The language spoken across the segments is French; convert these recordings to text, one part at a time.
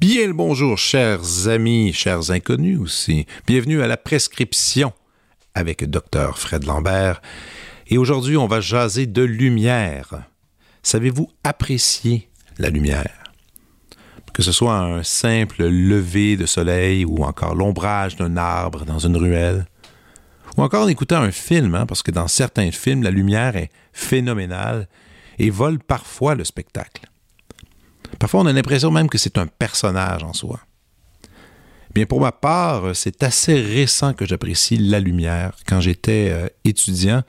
Bien le bonjour, chers amis, chers inconnus aussi. Bienvenue à la prescription avec Dr. Fred Lambert. Et aujourd'hui, on va jaser de lumière. Savez-vous apprécier la lumière? Que ce soit un simple lever de soleil ou encore l'ombrage d'un arbre dans une ruelle, ou encore en écoutant un film, hein, parce que dans certains films, la lumière est phénoménale et vole parfois le spectacle. Parfois, on a l'impression même que c'est un personnage en soi. Bien, pour ma part, c'est assez récent que j'apprécie la lumière. Quand j'étais euh, étudiant,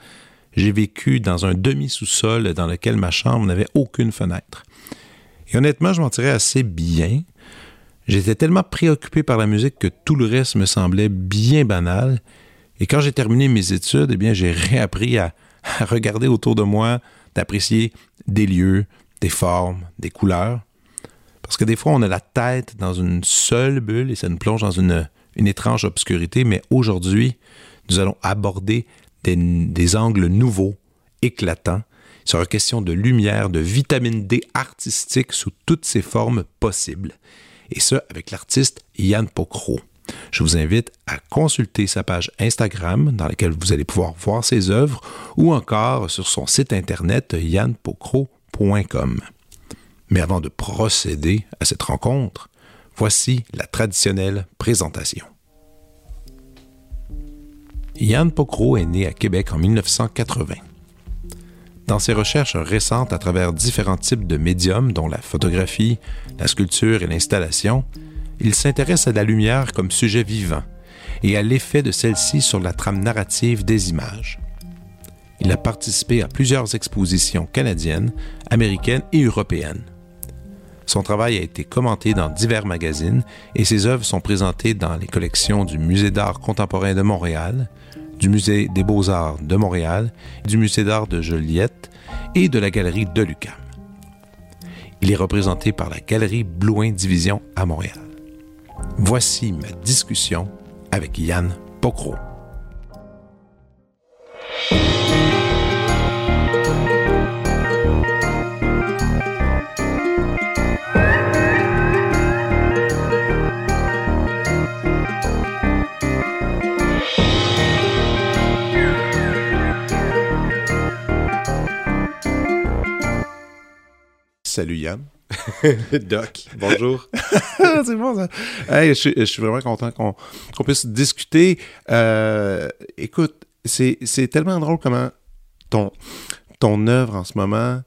j'ai vécu dans un demi-sous-sol dans lequel ma chambre n'avait aucune fenêtre. Et honnêtement, je m'en tirais assez bien. J'étais tellement préoccupé par la musique que tout le reste me semblait bien banal. Et quand j'ai terminé mes études, eh bien, j'ai réappris à regarder autour de moi, d'apprécier des lieux, des formes, des couleurs. Parce que des fois, on a la tête dans une seule bulle et ça nous plonge dans une, étrange obscurité. Mais aujourd'hui, nous allons aborder des, angles nouveaux, éclatants. Il sera question de lumière, de vitamine D artistique sous toutes ses formes possibles. Et ça avec l'artiste Yann Pocro. Je vous invite à consulter sa page Instagram dans laquelle vous allez pouvoir voir ses œuvres ou encore sur son site internet yannpocro.com. Mais avant de procéder à cette rencontre, voici la traditionnelle présentation. Yann Pocro est né à Québec en 1980. Dans ses recherches récentes à travers différents types de médiums, dont la photographie, la sculpture et l'installation, il s'intéresse à la lumière comme sujet vivant et à l'effet de celle-ci sur la trame narrative des images. Il a participé à plusieurs expositions canadiennes, américaines et européennes. Son travail a été commenté dans divers magazines et ses œuvres sont présentées dans les collections du Musée d'art contemporain de Montréal, du Musée des beaux-arts de Montréal, du Musée d'art de Joliette et de la Galerie de Lucam. Il est représenté par la Galerie Blouin Division à Montréal. Voici ma discussion avec Yann Pocro. Salut Yann. Doc, bonjour. c'est bon ça. je, suis, vraiment content qu'on puisse discuter. Euh, écoute, c'est tellement drôle comment ton, ton œuvre en ce moment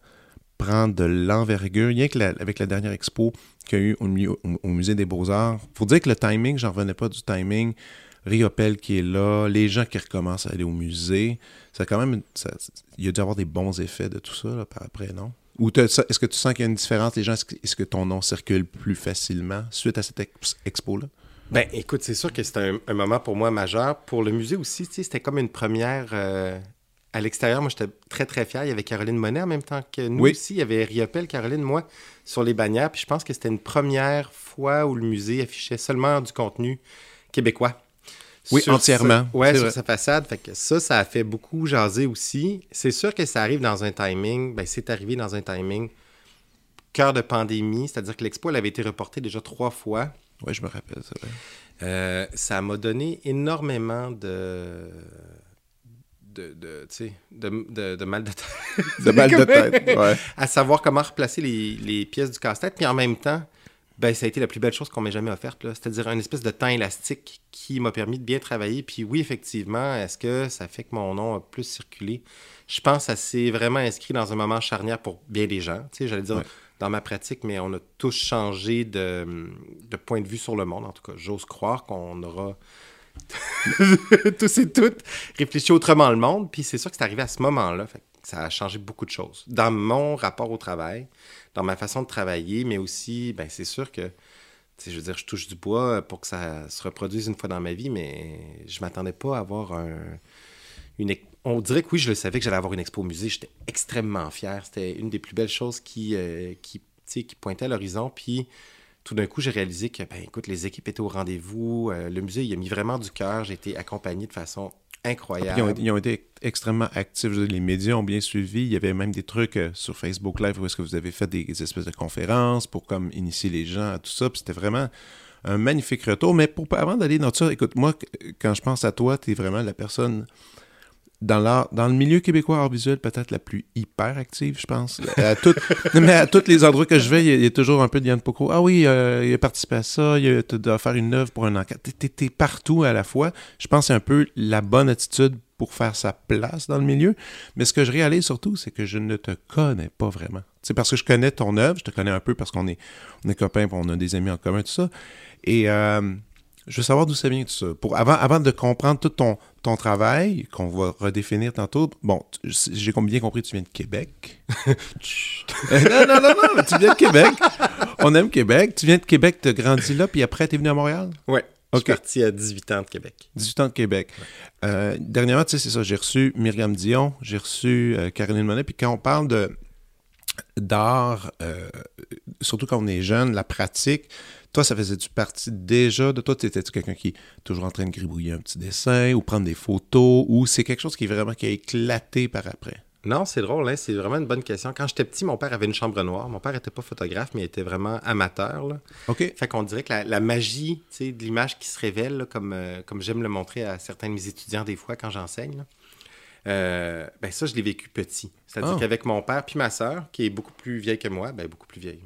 prend de l'envergure. Rien que avec la dernière expo qu'il y a eu au, Musée des Beaux-Arts. faut dire que le timing, j'en revenais pas du timing. Riopel qui est là, les gens qui recommencent à aller au musée. Ça quand même. il y a dû avoir des bons effets de tout ça par après, non? Ou est-ce que tu sens qu'il y a une différence, les gens, est-ce que ton nom circule plus facilement suite à cette expo-là? Ben, écoute, c'est sûr que c'était un, moment pour moi majeur. Pour le musée aussi, c'était comme une première euh, à l'extérieur. Moi, j'étais très, très fier. Il y avait Caroline Monet en même temps que nous aussi. Il y avait Riopel, Caroline, moi, sur les bannières. Puis je pense que c'était une première fois où le musée affichait seulement du contenu québécois. Oui, entièrement. Oui, sur sa façade. Fait que ça, ça a fait beaucoup jaser aussi. C'est sûr que ça arrive dans un timing. Ben, c'est arrivé dans un timing cœur de pandémie, c'est-à-dire que l'expo, elle avait été reportée déjà trois fois. Oui, je me rappelle, ça. Euh, ça m'a donné énormément de. De, de, de, de, mal de tête. de mal de tête, ouais. À savoir comment replacer les, les pièces du casse-tête. Puis en même temps, ben, ça a été la plus belle chose qu'on m'ait jamais offerte. C'est-à-dire une espèce de temps élastique qui m'a permis de bien travailler. Puis oui, effectivement, est-ce que ça fait que mon nom a plus circulé? Je pense que ça s'est vraiment inscrit dans un moment charnière pour bien des gens. Tu sais, j'allais dire dans ma pratique, mais on a tous changé de, de point de vue sur le monde. En tout cas, j'ose croire qu'on aura tous et toutes réfléchi autrement le monde. Puis c'est sûr que c'est arrivé à ce moment-là. Ça a changé beaucoup de choses. Dans mon rapport au travail, dans ma façon de travailler, mais aussi, ben, c'est sûr que, je veux je touche du bois pour que ça se reproduise une fois dans ma vie, mais je m'attendais pas à avoir une, on dirait que oui, je le savais que j'allais avoir une expo au musée. J'étais extrêmement fier. C'était une des plus belles choses qui, euh, pointait à l'horizon. Puis tout d'un coup, j'ai réalisé que, ben, écoute, les équipes étaient au rendez-vous. Euh, le musée, il a mis vraiment du cœur. J'ai été accompagné de façon incroyable. Ils ont, été extrêmement actifs. Les médias ont bien suivi. Il y avait même des trucs euh, sur Facebook Live où est-ce que vous avez fait des, espèces de conférences pour comme initier les gens à tout ça. C'était vraiment un magnifique retour. Mais pour, avant d'aller dans ça, écoute, moi, quand je pense à toi, tu es vraiment la personne dans, dans le milieu québécois art visuel, peut-être la plus hyper active, je pense. À mais à tous les endroits que je vais, il y, a, toujours un peu de Yann Poco. Ah oui, euh, il a participé à ça, il a, faire une œuvre pour un enquête. T'es es, partout à la fois. Je pense que c'est un peu la bonne attitude pour faire sa place dans le milieu. Mais ce que je réalise surtout, c'est que je ne te connais pas vraiment. C'est parce que je connais ton œuvre, je te connais un peu parce qu'on est, on est copains, on a des amis en commun, tout ça. Et euh, je veux savoir d'où ça vient tout ça. Pour, avant, avant de comprendre tout ton, ton travail, qu'on va redéfinir tantôt, bon, j'ai bien compris, tu viens de Québec. non, non, non, non, tu viens de Québec. On aime Québec. Tu viens de Québec, tu as grandi là, puis après, tu es venu à Montréal? Oui. Je suis parti à 18 ans de Québec. 18 ans de Québec. Euh, dernièrement, tu sais, c'est ça, j'ai reçu Myriam Dion, j'ai reçu euh, Caroline Monet, puis quand on parle de d'art, euh, surtout quand on est jeune, la pratique, toi, ça faisait-tu partie déjà de toi? Étais-tu quelqu'un qui est toujours en train de gribouiller un petit dessin ou prendre des photos ou c'est quelque chose qui est vraiment qui a éclaté par après? Non, c'est drôle, hein? c'est vraiment une bonne question. Quand j'étais petit, mon père avait une chambre noire. Mon père n'était pas photographe, mais il était vraiment amateur. Là. OK. Fait qu'on dirait que la, magie de l'image qui se révèle, comme, euh, comme j'aime le montrer à certains de mes étudiants des fois quand j'enseigne, euh, ben ça, je l'ai vécu petit. C'est-à-dire ah. qu'avec mon père puis ma sœur, qui est beaucoup plus vieille que moi, ben beaucoup plus vieille,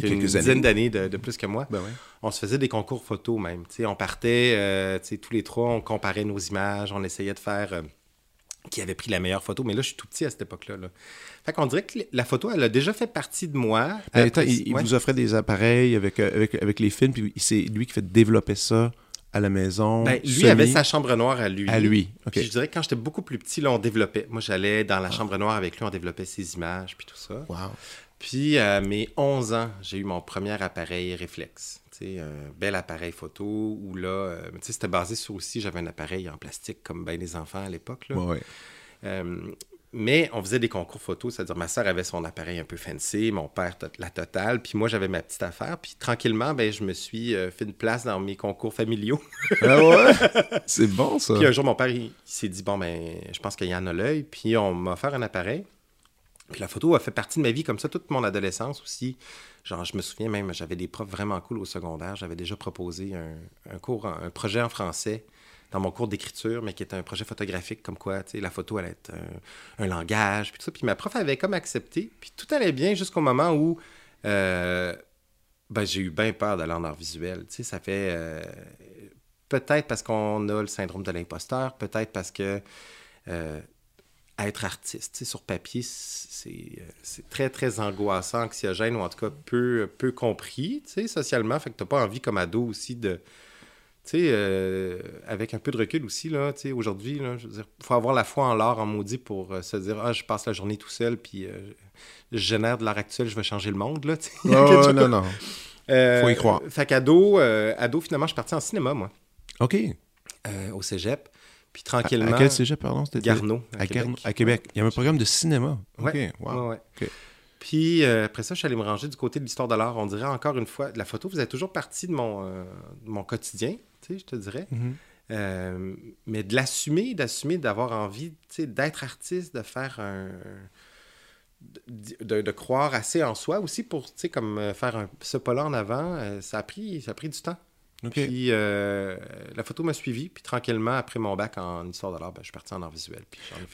une dizaine d'années de, plus que moi. Ben on se faisait des concours photos même. on partait euh, tous les trois, on comparait nos images, on essayait de faire euh, qui avait pris la meilleure photo. Mais là, je suis tout petit à cette époque-là. Là. Fait qu'on dirait que la photo, elle a déjà fait partie de moi. Ben, il, vous offrait des appareils avec, euh, avec, avec les films, puis c'est lui qui fait développer ça à la maison. Ben, lui avait sa chambre noire à lui. À lui, OK. je dirais que quand j'étais beaucoup plus petit, là, on développait. Moi, j'allais dans la ah. chambre noire avec lui, on développait ses images, puis tout ça. Wow. Puis à mes 11 ans, j'ai eu mon premier appareil réflexe. Un bel appareil photo où là, euh, c'était basé sur aussi, j'avais un appareil en plastique comme bien les enfants à l'époque. Euh, mais on faisait des concours photos, c'est-à-dire ma soeur avait son appareil un peu fancy, mon père la totale, puis moi j'avais ma petite affaire. Puis tranquillement, ben, je me suis euh, fait une place dans mes concours familiaux. ah ouais? C'est bon ça. Puis un jour, mon père, il, s'est dit, bon, ben, je pense qu'il y en a l'œil, puis on m'a offert un appareil. Puis la photo a fait partie de ma vie comme ça, toute mon adolescence aussi. Genre, je me souviens même, j'avais des profs vraiment cool au secondaire. J'avais déjà proposé un, cours, un projet en français dans mon cours d'écriture, mais qui était un projet photographique, comme quoi, tu sais, la photo allait être un, langage, puis tout ça. Puis ma prof avait comme accepté, puis tout allait bien jusqu'au moment où euh, ben, j'ai eu bien peur d'aller en art visuel. Tu sais, ça fait... Euh, peut-être parce qu'on a le syndrome de l'imposteur, peut-être parce que... Euh, être artiste. sur papier, c'est très, très angoissant, anxiogène, ou en tout cas peu, peu compris socialement. Fait que tu n'as pas envie, comme ado aussi, de. Tu sais, euh, avec un peu de recul aussi, là, tu sais, aujourd'hui, je veux dire, faut avoir la foi en l'art, en maudit, pour euh, se dire, ah, je passe la journée tout seul, puis euh, je génère de l'art actuel, je vais changer le monde, là, tu sais. Oh, non, non. faut y croire. Fait qu'ado, ado, finalement, je suis parti en cinéma, moi. OK. au cégep. Puis tranquillement. À, quel cégep, pardon Garneau. À, Québec. à, Québec. Il y a un programme de cinéma. OK, wow. Puis euh, après ça, je suis allé me ranger du côté de l'histoire de l'art. On dirait encore une fois, la photo faisait toujours partie de mon, euh, mon quotidien, tu sais, je te dirais. Mm-hmm. Euh, mais de l'assumer, d'assumer d'avoir envie, tu sais, d'être artiste, de faire un. De, de, croire assez en soi aussi pour, tu sais, comme faire un, ce pas-là en avant, ça, a pris, ça a pris du temps. Puis euh, la photo m'a suivi. Puis tranquillement, après mon bac en histoire de l'art, ben, je suis parti en art visuel.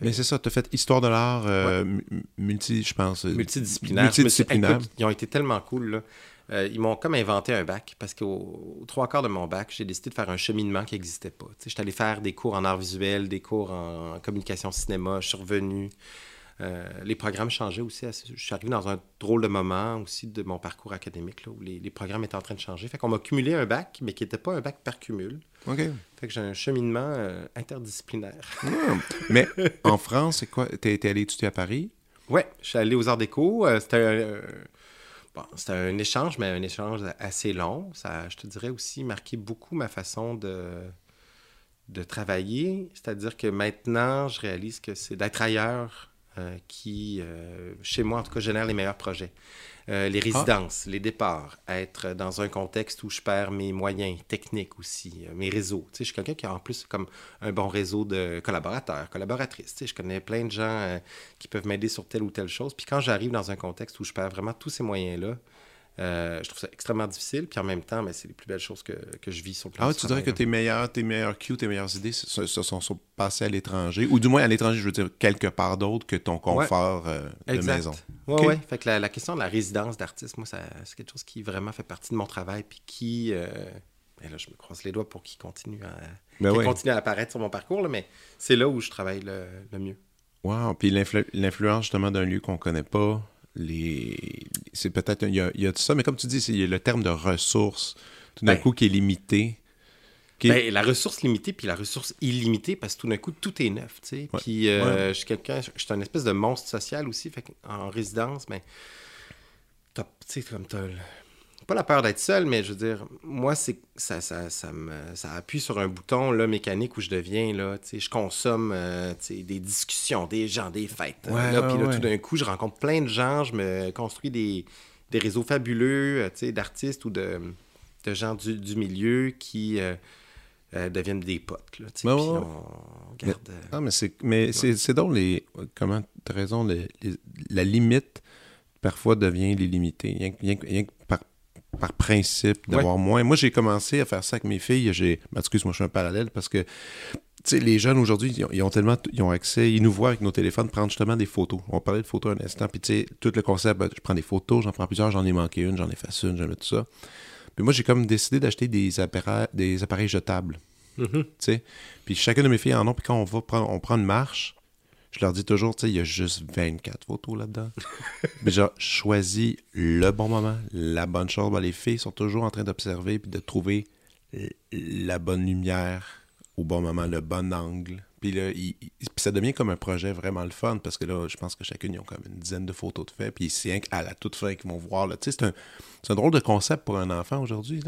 Mais c'est ça, tu as fait histoire de l'art euh, multi, je pense. Euh, multidisciplinaire. Ils ont été tellement cool. Là. ils m'ont comme inventé un bac parce qu'aux trois quarts de mon bac, j'ai décidé de faire un cheminement qui n'existait pas. J'étais allé faire des cours en art visuel, des cours en communication cinéma. Je suis revenu. Euh, les programmes changeaient aussi. Je suis arrivé dans un drôle de moment aussi de mon parcours académique où les, programmes étaient en train de changer. Fait qu'on m'a cumulé un bac, mais qui n'était pas un bac par cumul. OK. Fait que j'ai un cheminement euh, interdisciplinaire. Ah. mais en France, c'est quoi? T'es es allé étudier à Paris? Oui, je suis allé aux Arts Déco. Euh, c'était un, bon, un échange, mais un échange assez long. Ça, je te dirais aussi, marqué beaucoup ma façon de de travailler. C'est-à-dire que maintenant, je réalise que c'est d'être ailleurs qui, euh, chez moi en tout cas, génère les meilleurs projets. Euh, les résidences, les départs, être dans un contexte où je perds mes moyens techniques aussi, euh, mes réseaux. Tu sais, je suis quelqu'un qui a en plus comme un bon réseau de collaborateurs, collaboratrices. Tu sais, je connais plein de gens euh, qui peuvent m'aider sur telle ou telle chose. Puis quand j'arrive dans un contexte où je perds vraiment tous ces moyens-là, euh, je trouve ça extrêmement difficile. Puis en même temps, mais c'est les plus belles choses que, que je vis sur le plan Ah ouais, tu dirais que tes meilleurs, tes meilleurs cues, tes meilleures idées se, se sont, sont passées à l'étranger, ou du moins à l'étranger, je veux dire, quelque part d'autre que ton confort euh, de Exact. maison. Ouais, Ok. ouais. Fait que la, la question de la résidence d'artiste, moi, c'est quelque chose qui vraiment fait partie de mon travail. Puis qui. euh, ben là, je me croise les doigts pour qu'il continue à, Ben continue à apparaître sur mon parcours, là, mais c'est là où je travaille le, le mieux. Wow. Puis l'influ- l'influence justement d'un lieu qu'on connaît pas, les... c'est peut-être il y a, il y a de ça, mais comme tu dis, c'est il y a le terme de ressources tout d'un Ben. coup qui est limité. Qui est- Ben, la ressource limitée puis la ressource illimitée parce que tout d'un coup tout est neuf tu sais Ouais. puis euh, Ouais. je suis quelqu'un je suis un espèce de monstre social aussi fait en résidence ben t'as- tu sais comme t'as pas la peur d'être seul mais je veux dire moi c'est ça ça ça me ça appuie sur un bouton là mécanique où je deviens là tu je consomme euh, tu des discussions des gens des fêtes euh, Ouais, là ouais, puis là ouais. tout d'un coup je rencontre plein de gens je me construis des des réseaux fabuleux euh, tu d'artistes ou de de gens du, du milieu qui euh, euh, deviennent des potes. Là, tu sais, Ouais, puis ouais. on garde. euh, Ah, mais c'est mais c'est c'est donc les comment t'as raison les- les- la limite parfois devient rien, rien rien que par principe d'avoir moins. Moi, j'ai commencé à faire ça avec mes filles. J'ai, ben, excuse-moi, je suis un parallèle parce que, les jeunes aujourd'hui, ils ont, ils ont tellement, ils ont accès, ils nous voient avec nos téléphones prendre justement des photos. On parlait de photos un instant, puis tu sais, tout le concept, ben, je prends des photos, j'en prends plusieurs, j'en ai manqué une, j'en efface une, j'en mets tout ça. Puis moi, j'ai comme décidé d'acheter des appareils, des appareils jetables mhm. sais. Puis chacune de mes filles en ont, puis quand on va prendre, on prend une marche, je leur dis toujours, tu sais, il y a juste 24 photos là-dedans. Mais genre, choisis le bon moment, la bonne chose. Ben, les filles sont toujours en train d'observer puis de trouver la bonne lumière au bon moment, le bon angle. Puis là, ça devient comme un projet vraiment le fun parce que là, je pense que chacune, ils ont comme une dizaine de photos de fait. Puis c'est qu'à la toute fin qu'ils vont voir. Tu sais, c'est un, drôle de concept pour un enfant aujourd'hui,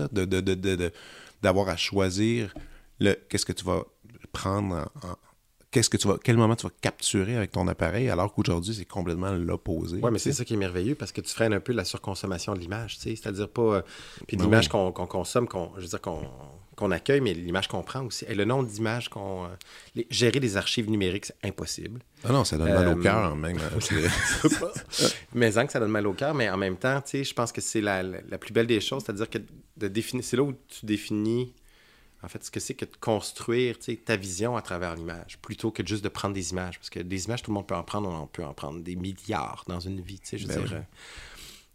d'avoir à choisir qu'est-ce que tu vas prendre en, en- qu'est-ce que tu vas quel moment tu vas capturer avec ton appareil alors qu'aujourd'hui c'est complètement l'opposé. Ouais, mais c'est ça qui est merveilleux parce que tu freines un peu la surconsommation de l'image, tu sais? C'est-à-dire pas. euh, Puis Ben l'image oui. qu'on consomme, qu'on, je veux dire, qu'on, qu'on accueille, mais l'image qu'on prend aussi. Et le nombre d'images qu'on. euh, gérer des archives numériques, c'est impossible. Ah non, ça donne mal au Euh, cœur même. hein, mais en que ça donne mal au cœur, mais en même temps, tu sais, je pense que c'est la, la, la plus belle des choses, c'est-à-dire que de définir, c'est là où tu définis, en fait, ce que c'est que de construire, ta vision à travers l'image, plutôt que juste de prendre des images, parce que des images, tout le monde peut en prendre, on peut en prendre des milliards dans une vie, je veux Ben dire. oui. euh,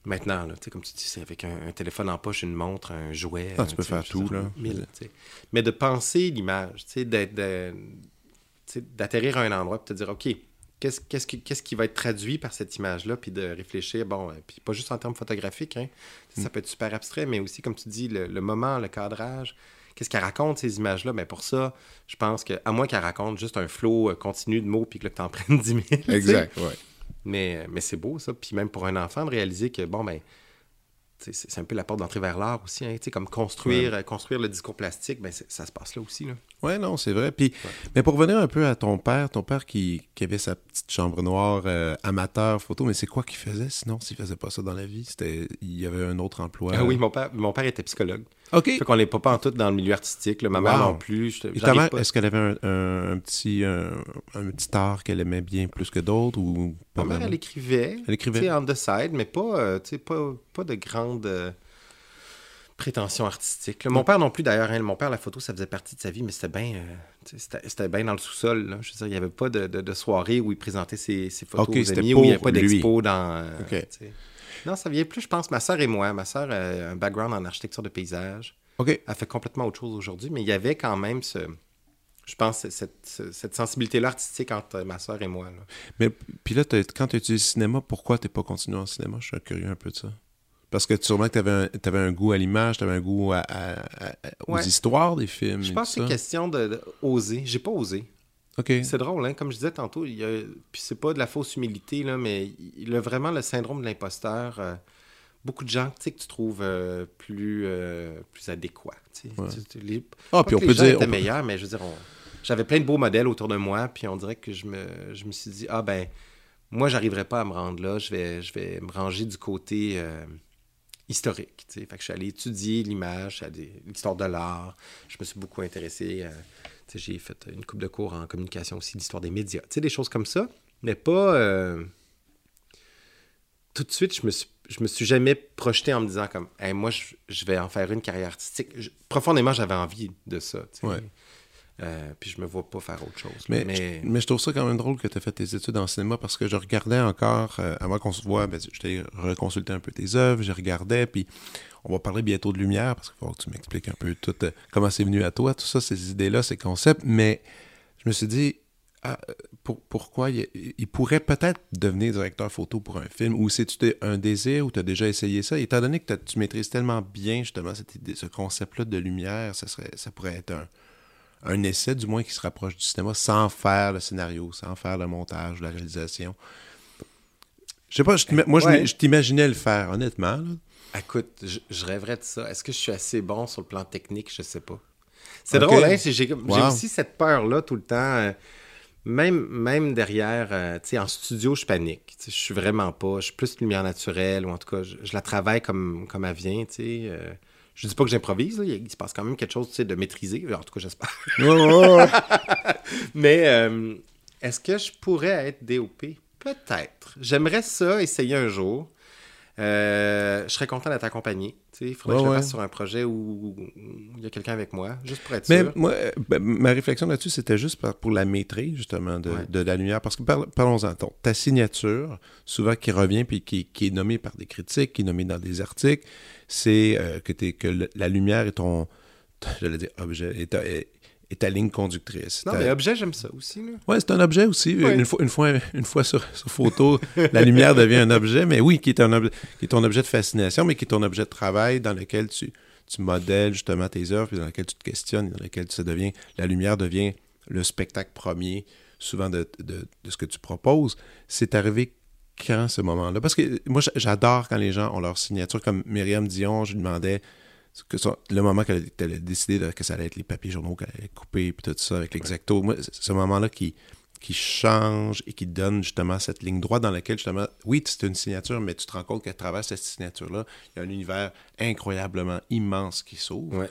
Maintenant, là, tu sais, comme tu dis, c'est avec un, un téléphone en poche, une montre, un jouet. Ah, un, tu peux faire veux tout, dire, là. mille. Mais de penser l'image, de- d'atterrir à un endroit et te dire, OK, qu'est-ce qu'est-ce qui, va être traduit par cette image-là, puis de réfléchir, bon, euh, puis pas juste en termes photographiques, hein, Mm. ça peut être super abstrait, mais aussi, comme tu dis, le, le moment, le cadrage, qu'est-ce qu'elle raconte, ces images-là, mais pour ça, je pense que, à moins qu'elle raconte juste un flot euh, continu de mots, puis que que t'en prennes 10 000, tu sais. exact, ouais. Mais, mais c'est beau, ça, puis même pour un enfant, de réaliser que, bon, ben, tu c'est un peu la porte d'entrée vers l'art aussi, hein, tu comme construire, euh, construire le discours plastique, ben, ça se passe là aussi, là. Ouais, non, c'est vrai. Puis, mais pour revenir un peu à ton père, ton père qui, qui avait sa petite chambre noire euh, amateur photo, mais c'est quoi qu'il faisait sinon s'il faisait pas ça dans la vie? C'était, il y avait un autre emploi. Ah oui, mon père, mon père était psychologue. Ok. Fait qu'on n'est pas, pas en tout dans le milieu artistique. là. Ma mère non plus. je- Et ta j'arrive mère, pas- est-ce qu'elle avait un, un- un petit un, un petit art qu'elle aimait bien plus que d'autres ou pas Ma mère, elle écrivait. Elle écrivait. On the side, mais pas, euh, pas, pas de grande euh, prétention artistique. là. Mon père non plus, d'ailleurs. hein. mon père, la photo, ça faisait partie de sa vie, mais c'était bien euh, tu bien dans le sous-sol. Je veux dire, il n'y avait pas de, de- de soirée où il présentait ses, ses photos aux amis, où il n'y avait pas d'expo dans... euh, tu. Non, ça vient plus, je pense, ma soeur et moi. Ma soeur a un background en architecture de paysage. Elle fait complètement autre chose aujourd'hui, mais il y avait quand même ce... Je pense cette, cette, sensibilité-là artistique entre ma soeur et moi. là. Mais puis là, quand tu étudies le cinéma, pourquoi t'es pas continué en cinéma? Je suis curieux un peu de ça. Parce que sûrement que tu avais, un, un goût à l'image, tu avais un goût à, à- à- aux Ouais. histoires des films. Je pense que c'est question de, de oser. J'ai pas osé. C'est drôle, hein? comme je disais tantôt, il y a... puis c'est pas de la fausse humilité, là, mais il a vraiment le syndrome de l'imposteur. euh, beaucoup de gens que tu trouves euh, plus, euh, plus adéquats. Ouais. Les- Ah, pas puis on peut dire. étaient on peut- meilleurs, mais je veux dire, on- j'avais plein de beaux modèles autour de moi, puis on dirait que je me, je me suis dit, ah ben, moi, j'arriverai pas à me rendre là, je vais, je vais me ranger du côté historique. Fait que je suis allé étudier l'image, l'histoire de l'art, je me suis beaucoup intéressé, euh, j'ai fait une coupe de cours en communication aussi, l'histoire des médias, des choses comme ça, mais pas... Euh, tout de suite, je me suis, je me suis jamais projeté en me disant comme, moi, je, vais en faire une carrière artistique. profondément, j'avais envie de ça. Euh, puis je me vois pas faire autre chose. Mais, mais... Je, trouve ça quand même drôle que tu aies fait tes études en cinéma parce que je regardais encore, euh, avant qu'on se voit, ben, je t'ai reconsulté un peu tes œuvres, je regardais, puis on va parler bientôt de lumière parce qu'il faut que tu m'expliques un peu tout, euh, comment c'est venu à toi, tout ça, ces idées-là, ces concepts. Mais je me suis dit, ah, pour, pourquoi il, pourrait peut-être devenir directeur photo pour un film? Ou c'est un désir ou tu as déjà essayé ça? Étant donné que tu maîtrises tellement bien justement cette idée, ce concept-là de lumière ça serait ça pourrait être un, un essai du moins qui se rapproche du cinéma sans faire le scénario sans faire le montage la réalisation je sais pas moi je, t'imaginais le faire honnêtement écoute je, rêverais de ça est-ce que je suis assez bon sur le plan technique? Je sais pas c'est drôle hein j'ai aussi cette peur là tout le temps euh, même, même derrière, euh, tu sais, en studio, je panique. Je suis vraiment pas. Je suis plus lumière naturelle, ou en tout cas, je, la travaille comme, comme elle vient, tu sais. Euh. Je dis pas que j'improvise, il se passe quand même quelque chose de maîtrisé, en tout cas, j'espère. Mais euh, est-ce que je pourrais être DOP? Peut-être. J'aimerais ça essayer un jour. Euh, je serais content d'être accompagné. Il faudrait que je le fasse sur un projet où il y a quelqu'un avec moi, juste pour être Mais sûr. Moi, ben, ma réflexion là-dessus, c'était juste pour la maîtrise, justement, de, la lumière. Parce que parlons-en. Ta signature, souvent qui revient puis qui, est nommée par des critiques, qui est nommée dans des articles, c'est euh, que, que la lumière est ton, j'allais dire, objet, est, est ta ligne conductrice. Non, mais objet, j'aime ça aussi. Oui, c'est un objet aussi. Une, fois, une fois, une fois sur, photo, la lumière devient un objet, mais oui, qui est, un objet, qui est ton objet de fascination, mais qui est ton objet de travail dans lequel tu, tu modèles justement tes œuvres, puis dans lequel tu te questionnes, dans lequel ça devient, la lumière devient le spectacle premier, souvent de, de, de ce que tu proposes. C'est arrivé quand ce moment-là? Parce que moi, j'adore quand les gens ont leur signature, comme Myriam Dion, je lui demandais que le moment qu'elle a décidé que ça allait être les papiers journaux qu'elle allait couper, puis tout ça avec l'exacto, moi, ce moment-là qui, qui change et qui donne justement cette ligne droite dans laquelle justement, oui, c'est une signature, mais tu te rends compte qu'à travers cette signature-là, il y a un univers incroyablement immense qui s'ouvre.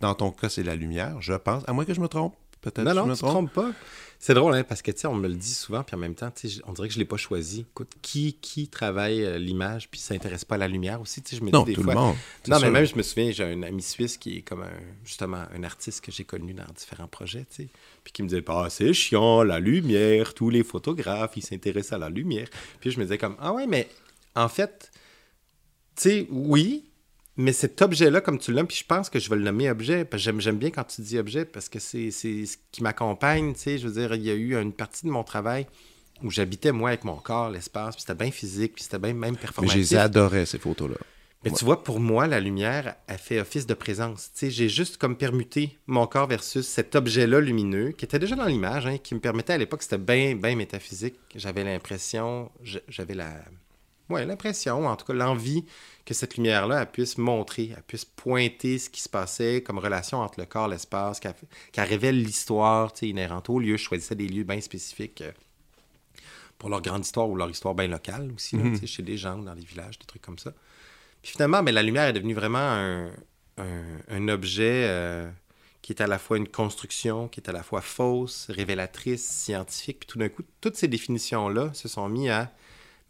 Dans ton cas, c'est la lumière, je pense, à moins que je me trompe. Peut-être non, non, je me tu trompe pas. C'est drôle, hein, parce que, tu sais, on me le dit souvent, puis en même temps, on dirait que je ne l'ai pas choisi. Écoute, qui, qui travaille euh, l'image, puis s'intéresse pas à la lumière aussi, je me non, dis des tout fois... Le monde, non, mais même, je me souviens, j'ai un ami suisse qui est comme, un, justement, un artiste que j'ai connu dans différents projets, tu sais, puis qui me disait, ah, c'est chiant, la lumière, tous les photographes, ils s'intéressent à la lumière. Puis je me disais comme, ah ouais, mais en fait, tu sais, oui, mais cet objet-là, comme tu l'as, puis je pense que je vais le nommer objet, parce que j'aime bien quand tu dis objet, parce que c'est ce qui m'accompagne, tu sais, je veux dire, il y a eu une partie de mon travail où j'habitais, moi, avec mon corps, l'espace, puis c'était bien physique, puis c'était bien même performatif. Mais les adorais, ces photos-là. Mais tu vois, pour moi, la lumière a fait office de présence. Tu sais, j'ai juste comme permuté mon corps versus cet objet-là lumineux, qui était déjà dans l'image, hein, qui me permettait à l'époque, c'était bien, bien métaphysique. J'avais l'impression, j'avais la... Ouais, l'impression, en tout cas l'envie que cette lumière-là puisse montrer, elle puisse pointer ce qui se passait comme relation entre le corps et l'espace, qu'elle révèle l'histoire inhérente au lieu. Je choisissais des lieux bien spécifiques euh, pour leur grande histoire ou leur histoire bien locale aussi, mhm. chez des gens, dans des villages, des trucs comme ça. Puis finalement, mais la lumière est devenue vraiment un, un, objet euh, qui est à la fois une construction, qui est à la fois fausse, révélatrice, scientifique. Puis tout d'un coup, toutes ces définitions-là se sont mises à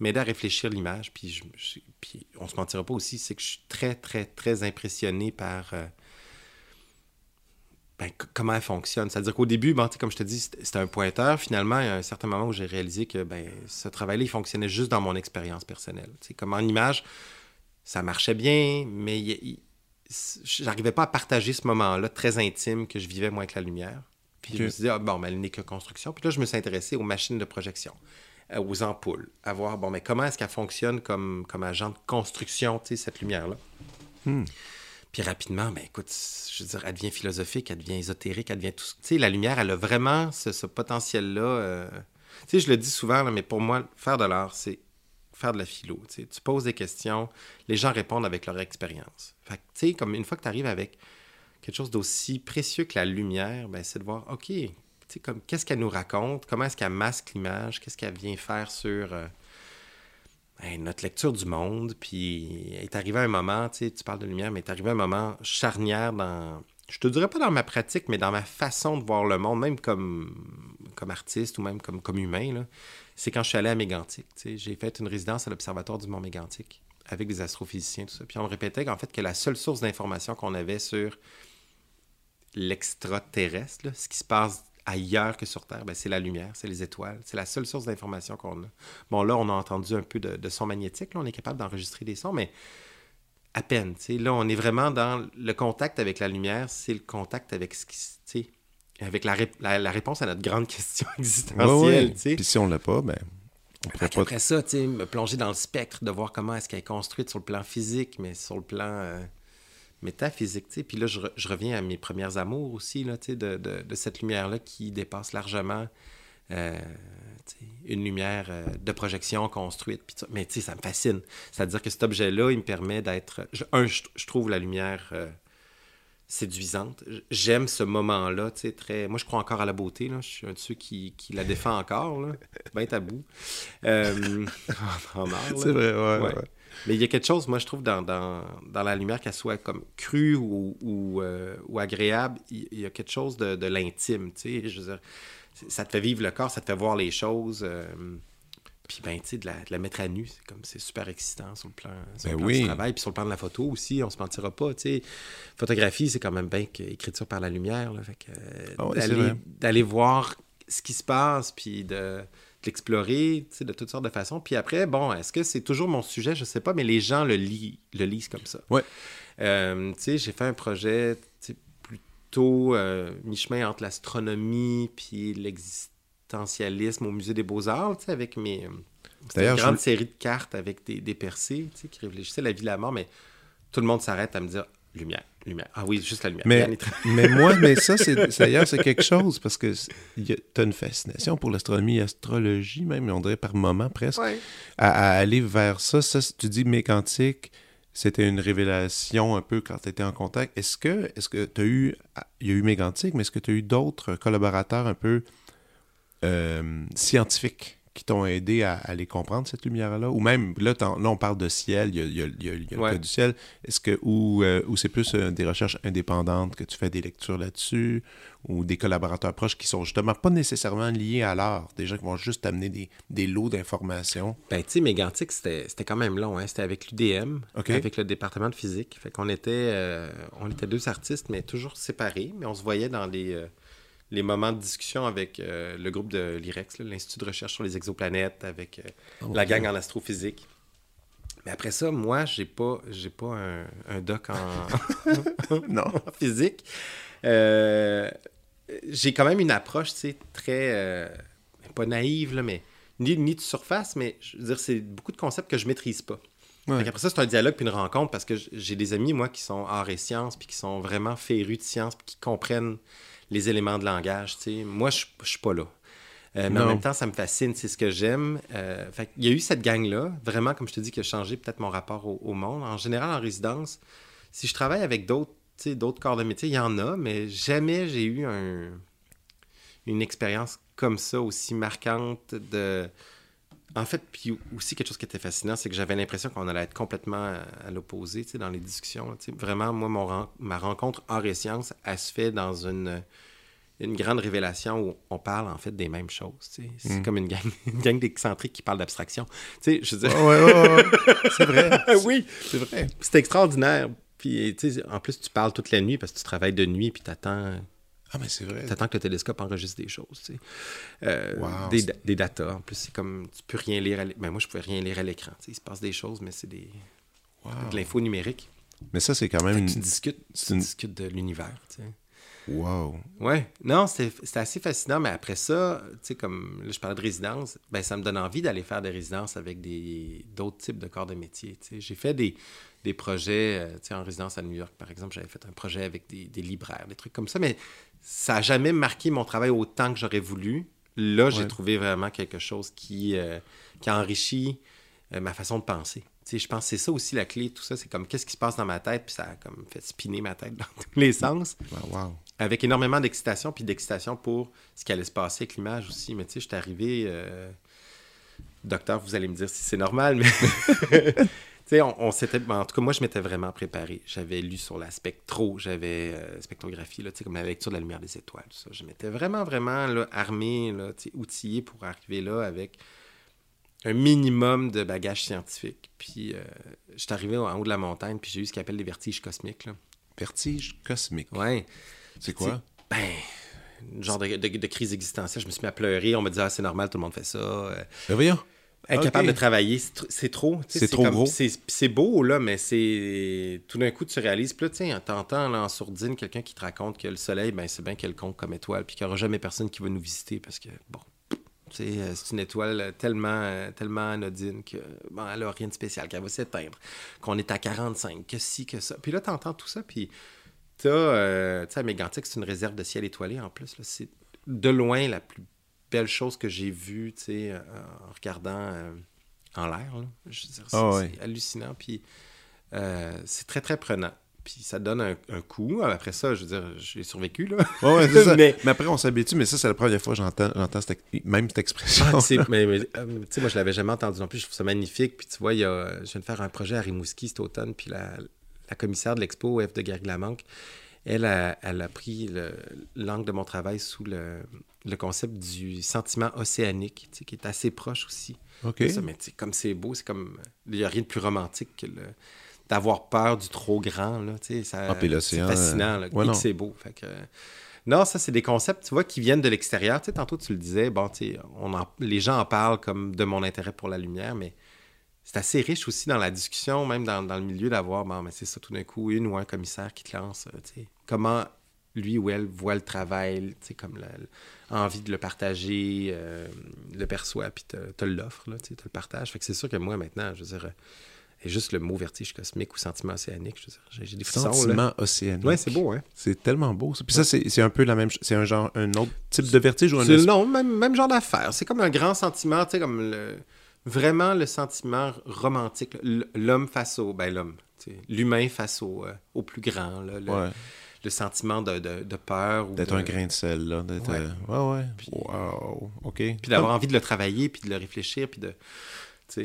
m'aider à réfléchir l'image. Puis, je, puis on se mentira pas aussi, c'est que je suis très, très, très impressionné par euh, ben, comment elle fonctionne. C'est-à-dire qu'au début, bon, comme je te dis, c'était un pointeur. Finalement, il y a un certain moment où j'ai réalisé que ben, ce travail-là, il fonctionnait juste dans mon expérience personnelle. C'est comme en image, ça marchait bien, mais j'arrivais pas à partager ce moment-là très intime que je vivais moi avec la lumière. Puis je me suis dit, ah, bon, mais elle n'est que construction. Puis là, je me suis intéressé aux machines de projection. Euh, aux ampoules, à voir, bon, mais comment est-ce qu'elle fonctionne comme, comme agent de construction, cette lumière-là? Hmm. Puis rapidement, ben écoute, je veux dire, elle devient philosophique, elle devient ésotérique, elle devient tout... Tu sais, la lumière, elle a vraiment ce, potentiel-là. Euh, tu sais, je le dis souvent, mais pour moi, faire de l'art, c'est faire de la philo. Tu, sais. tu poses des questions, les gens répondent avec leur expérience. Fait tu sais, comme une fois que tu arrives avec quelque chose d'aussi précieux que la lumière, ben, c'est de voir, OK, comme qu'est-ce qu'elle nous raconte, comment est-ce qu'elle masque l'image, qu'est-ce qu'elle vient faire sur euh, notre lecture du monde? Puis est arrivé un moment, tu parles de lumière, mais est arrivé un moment charnière dans, je te dirais pas dans ma pratique, mais dans ma façon de voir le monde, même comme, comme artiste ou même comme, comme humain, c'est quand je suis allé à Mégantic. J'ai fait une résidence à l'Observatoire du Mont Mégantic avec des astrophysiciens, tout ça. Puis on me répétait qu'en fait, que la seule source d'information qu'on avait sur l'extraterrestre, ce qui se passe ailleurs que sur Terre, ben, c'est la lumière, c'est les étoiles. C'est la seule source d'information qu'on a. Bon, là, on a entendu un peu de, de son magnétique. Là, on est capable d'enregistrer des sons, mais à peine. Là, on est vraiment dans le contact avec la lumière, c'est le contact avec ce qui. Avec la, la, réponse à notre grande question existentielle. Puis si on l'a pas, ben. On Après ça, me plonger dans le spectre, de voir comment est-ce qu'elle est construite sur le plan physique, mais sur le plan euh, métaphysique. Puis là, je, je, reviens à mes premières amours aussi, là, de, de, de, cette lumière-là qui dépasse largement euh, une lumière euh, de projection construite. Pis mais ça me fascine. C'est-à-dire que cet objet-là, il me permet d'être... Un, je, trouve la lumière euh, séduisante. J'aime ce moment-là. Très... Moi, je crois encore à la beauté. Là. Je suis un de ceux qui, qui la défend encore. Là. bien tabou. Euh... C'est vrai, ouais, Mais il y a quelque chose, moi, je trouve, dans, dans, dans la lumière, qu'elle soit comme crue ou, ou, ou agréable, il, y a quelque chose de, de l'intime. Je veux dire, ça te fait vivre le corps, ça te fait voir les choses. Euh, puis, ben, tu sais, de la, mettre à nu, c'est comme, c'est super excitant sur le plan, sur ben du travail. Puis sur le plan de la photo aussi, on se mentira pas, tu sais. Photographie, c'est quand même bien qu'écriture par la lumière, là. Fait que, ah d'aller, voir ce qui se passe, puis de, sais, de toutes sortes de façons. Puis après, bon, est-ce que c'est toujours mon sujet? Je sais pas, mais les gens le, le lisent comme ça. Ouais. Euh, tu sais, j'ai fait un projet, plutôt euh, mi-chemin entre l'astronomie puis l'existentialisme au Musée des Beaux-Arts, avec mes... Euh, C'était une grande série de cartes avec des, des percées qui réfléchissaient à la vie et la mort, mais tout le monde s'arrête à me dire lumière, lumière. Ah oui, juste la lumière. Mais, mais moi, mais ça, c'est d'ailleurs, c'est quelque chose parce que tu as une fascination pour l'astronomie, l'astrologie même, on dirait par moment presque, à, aller vers ça. Ça, tu dis mécantique c'était une révélation un peu quand tu étais en contact. Est-ce que est-ce que tu as eu il y a eu Mégantic, mais est-ce que tu as eu d'autres collaborateurs un peu euh, scientifiques? Qui t'ont aidé à, à, les comprendre, cette lumière-là? Ou même, là, là, on parle de ciel, il y a, il y a, il y a, le cas du ciel. Est-ce que, ou, euh, ou c'est plus euh, des recherches indépendantes que tu fais des lectures là-dessus, ou des collaborateurs proches qui sont justement pas nécessairement liés à l'art, des gens qui vont juste amener des, des lots d'informations? Ben, tu sais, Mégantic, c'était quand même long, hein? C'était avec l'UDM, avec le département de physique. Fait qu'on était, euh, on était deux artistes, mais toujours séparés, mais on se voyait dans les les moments de discussion avec euh, le groupe de l'IREX, l'Institut de recherche sur les exoplanètes, avec euh, oh, la gang en astrophysique. Mais après ça, moi, j'ai pas, j'ai pas un, doc en, non. physique. Euh, j'ai quand même une approche, tu très pas naïve là, mais ni, ni de surface, mais je veux dire, c'est beaucoup de concepts que je maîtrise pas. Après ça, c'est un dialogue puis une rencontre parce que j'ai des amis, moi, qui sont arts et sciences puis qui sont vraiment férus de sciences puis qui comprennent les éléments de langage. Moi, je ne suis pas là. Euh, mais en même temps, ça me fascine, c'est ce que j'aime. Euh, il y a eu cette gang-là, vraiment, comme je te dis, qui a changé peut-être mon rapport au, monde. En général, en résidence, si je travaille avec d'autres d'autres corps de métier, il y en a, mais jamais j'ai eu un, une expérience comme ça, aussi marquante de... En fait, puis aussi quelque chose qui était fascinant, c'est que j'avais l'impression qu'on allait être complètement à, l'opposé dans les discussions. Vraiment, moi, mon, ma rencontre hors et sciences, elle se fait dans une une grande révélation où on parle en fait des mêmes choses. C'est mm. comme une gang, une gang d'excentriques qui parle d'abstraction. Tu sais, je veux dire... ouais, ouais, c'est vrai. oui, c'est vrai. C'est extraordinaire. Puis, en plus, tu parles toute la nuit parce que tu travailles de nuit puis tu attends. Ah, mais c'est vrai. Tu attends que le télescope enregistre des choses, tu sais. Euh, des, des datas. En plus, c'est comme, tu peux rien lire à l'écran. Ben, moi, je pouvais rien lire à l'écran. Il se passe des choses, mais c'est des... de l'info numérique. Mais ça, c'est quand même une... Tu discutes, tu discutes de l'univers, tu sais. Wow. Ouais. Non, c'est assez fascinant, mais après ça, tu sais, comme là, je parlais de résidence, ben, ça me donne envie d'aller faire des résidences avec d'autres types de corps de métier. J'ai fait des, des projets, euh, tu sais, en résidence à New York, par exemple, j'avais fait un projet avec des, des, libraires, des trucs comme ça, mais ça n'a jamais marqué mon travail autant que j'aurais voulu. Là, j'ai trouvé vraiment quelque chose qui, euh, qui a enrichi euh, ma façon de penser je pense que c'est ça aussi la clé, tout ça. C'est comme qu'est-ce qui se passe dans ma tête, puis ça a comme fait spinner ma tête dans tous les sens. wow. avec énormément d'excitation, puis d'excitation pour ce qui allait se passer avec l'image aussi. Mais tu sais, je suis arrivé. euh, Docteur, vous allez me dire si c'est normal, mais. tu sais, on, on s'était. En tout cas, moi, je m'étais vraiment préparé. J'avais lu sur la spectro, j'avais euh, spectrographie, là, tu sais, comme la lecture de la lumière des étoiles, tout ça. Je m'étais vraiment, vraiment là, armé, là, tu sais, outillé pour arriver là avec un minimum de bagages scientifiques. Puis, euh, je suis arrivé en haut de la montagne, puis j'ai eu ce qu'ils appellent les vertiges cosmiques. Là. Vertige cosmique. Ouais. C'est quoi? Ben, une genre de, de- de crise existentielle. Je me suis mis à pleurer. On me dit, ah, c'est normal, tout le monde fait ça. Euh, Ben voyons. Incapable Ok. de travailler, c'est tr- c'est trop. tu C'est trop comme- gros. C'est beau, là, mais c'est. Tout d'un coup, tu réalises. Puis là, tu sais, t'entends là, en sourdine quelqu'un qui te raconte que le soleil, ben, c'est bien quelconque comme étoile, puis qu'il n'y aura jamais personne qui va nous visiter parce que, bon. tu sais, euh, C'est une étoile tellement, tellement anodine que bon, elle n'a rien de spécial, qu'elle va s'éteindre, qu'on est à 45, que si, que ça. Puis là, tu entends tout ça, puis t'as, euh, tu sais, Mégantic, c'est une réserve de ciel étoilé en plus. là. C'est de loin la plus belle chose que j'ai vue, tu sais, euh, en regardant euh, en l'air. là. Je veux dire, c'est Ah ouais. hallucinant, puis euh, c'est très, très prenant. Puis ça donne un, un coup. Après ça, je veux dire, j'ai survécu, là. Ouais, ça. Mais- mais... après, on s'habitue, mais ça, c'est la première fois que j'entends, j'entends cette, même cette expression. Ah, c'est- mais, mais, euh, tu sais, moi, je l'avais jamais entendu non plus. Je trouve ça magnifique. Puis tu vois, il y a, je viens de faire un projet à Rimouski cet automne. Puis la, la commissaire de l'expo, F de Garglamanque, elle a, elle a pris le- l'angle de mon travail sous le, le concept du sentiment océanique, tu sais, qui est assez proche aussi. Ça. Mais comme c'est beau, c'est comme. Il n'y a rien de plus romantique que le- d'avoir peur du trop grand. Là, tu sais, ça, Ah, C'est fascinant. Là, euh, ouais, non. c'est beau. Fait que, non, ça, c'est des concepts, tu vois, qui viennent de l'extérieur. Tu sais, tantôt, tu le disais, bon, tu sais, on en- les gens en parlent comme de mon intérêt pour la lumière, mais c'est assez riche aussi dans la discussion, même dans, dans le milieu, d'avoir, bon, mais c'est ça, tout d'un coup, une ou un commissaire qui te lance, euh, tu sais, comment lui ou elle voit le travail, tu sais, comme la- envie de le partager, euh, le perçoit, puis te, te l'offre, tu le partage. Fait que c'est sûr que moi, maintenant, je veux dire, euh, et juste le mot vertige cosmique ou sentiment océanique, je veux dire, j'ai, des frissons. Sentiment océanique. Ouais, c'est beau, hein? C'est tellement beau. Puis ça, c'est, un peu la même. C'est un genre, un autre type de vertige ou un espèce- non, même, même genre d'affaire. C'est comme un grand sentiment, tu sais, comme le, vraiment le sentiment romantique. L'homme face au. Ben, l'homme. L'humain face au, euh, au plus grand. là, le, Ouais. Le sentiment de, de, de peur. ou D'être de- un grain de sel, là. D'être, Ouais. euh, ouais, ouais. Wow. OK. Puis d'avoir envie de le travailler, puis de le réfléchir, puis de. Tu sais.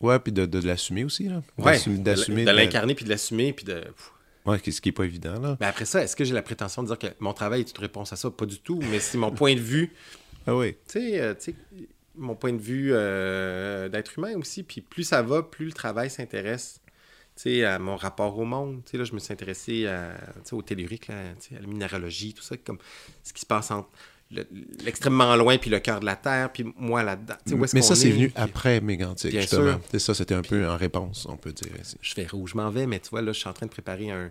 Ouais, puis de, de l'assumer aussi, là. Ouais, D'assumer- de, l'incarner, puis de l'assumer, puis de. pff. Ouais, ce qui est pas évident, là. Ben après ça, est-ce que j'ai la prétention de dire que mon travail est une réponse à ça? Pas du tout, mais c'est mon point de vue. Ah oui. tu sais, euh, tu sais, mon point de vue euh, d'être humain aussi. Puis plus ça va, plus le travail s'intéresse sais, à mon rapport au monde. Tu sais, là, je me suis intéressé à, tu sais, au tellurique, là, tu sais, à la minéralogie, tout ça, comme ce qui se passe entre le- l'extrêmement loin puis le cœur de la Terre, puis moi là-dedans. Mais ça, c'est est, venu puis après Mégantic, Bien justement. sûr. C'est ça, c'était un peu en réponse, on peut dire. ici. Je fais où je m'en vais, mais tu vois, là, je suis en train de préparer un,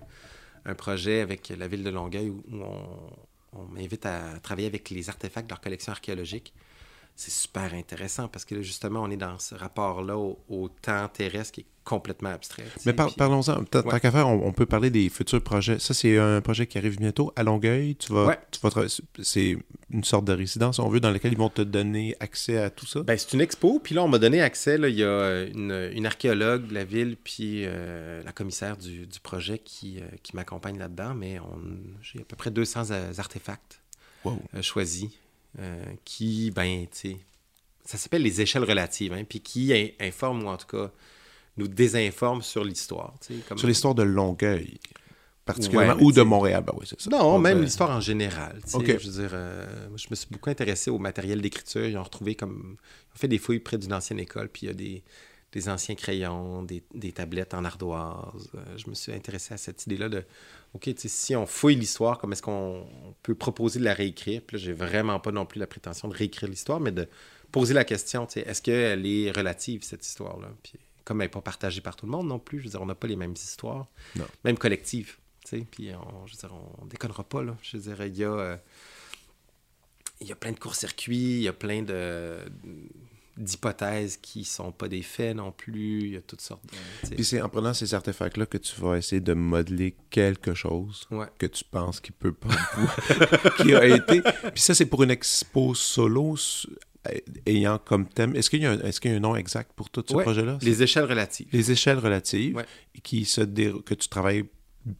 un projet avec la ville de Longueuil où, où on, on m'invite à travailler avec les artefacts de leur collection archéologique. C'est super intéressant parce que là, justement, on est dans ce rapport-là au, au temps terrestre qui est complètement abstrait. Mais par- puis- parlons-en. Tant Ouais. qu'à faire, on, on peut parler des futurs projets. Ça, c'est un projet qui arrive bientôt à Longueuil. Tu vas, Ouais. tu vas tra- c'est une sorte de résidence, on veut, dans laquelle ils vont te donner accès à tout ça. Ben, c'est une expo, puis là, on m'a donné accès. Là, il y a une, une archéologue de la ville, puis euh, la commissaire du, du projet qui, euh, qui m'accompagne là-dedans. Mais on, j'ai à peu près 200 a- artefacts Wow. euh, choisis euh, qui, ben, tu sais, ça s'appelle les échelles relatives, hein, puis qui in- informent, ou en tout cas, nous désinforment sur l'histoire. Comme... Sur l'histoire de Longueuil, particulièrement, Ouais, ou de Montréal. Ben oui, c'est ça. Non, On même l'histoire en général. Je veux dire, euh, moi, je me suis beaucoup intéressé au matériel d'écriture. Ils ont retrouvé comme. Ils ont fait des fouilles près d'une ancienne école, puis il y a des, des anciens crayons, des, des tablettes en ardoise. Euh, je me suis intéressé à cette idée-là de. OK, si on fouille l'histoire, comment est-ce qu'on on peut proposer de la réécrire? Puis là, j'ai vraiment pas non plus la prétention de réécrire l'histoire, mais de poser la question, tu sais, est-ce qu'elle est relative, cette histoire-là? Puis comme elle n'est pas partagée par tout le monde non plus, je veux dire, on n'a pas les mêmes histoires, Non. même collectives. tu sais, Puis on, je veux dire, on déconnera pas. Là. Je veux dire, il y a, euh, il y a plein de courts-circuits, il y a plein de d'hypothèses qui sont pas des faits non plus. Il y a toutes sortes de. Puis c'est en prenant ces artefacts-là que tu vas essayer de modeler quelque chose Ouais. que tu penses qu'il peut pas, qui a été. Puis ça, c'est pour une expo solo euh, ayant comme thème. Est-ce qu'il y, a un- est-ce qu'il y a un nom exact pour tout ce Ouais, projet-là? Les échelles relatives. Les échelles relatives Ouais. qui se dé- que tu travailles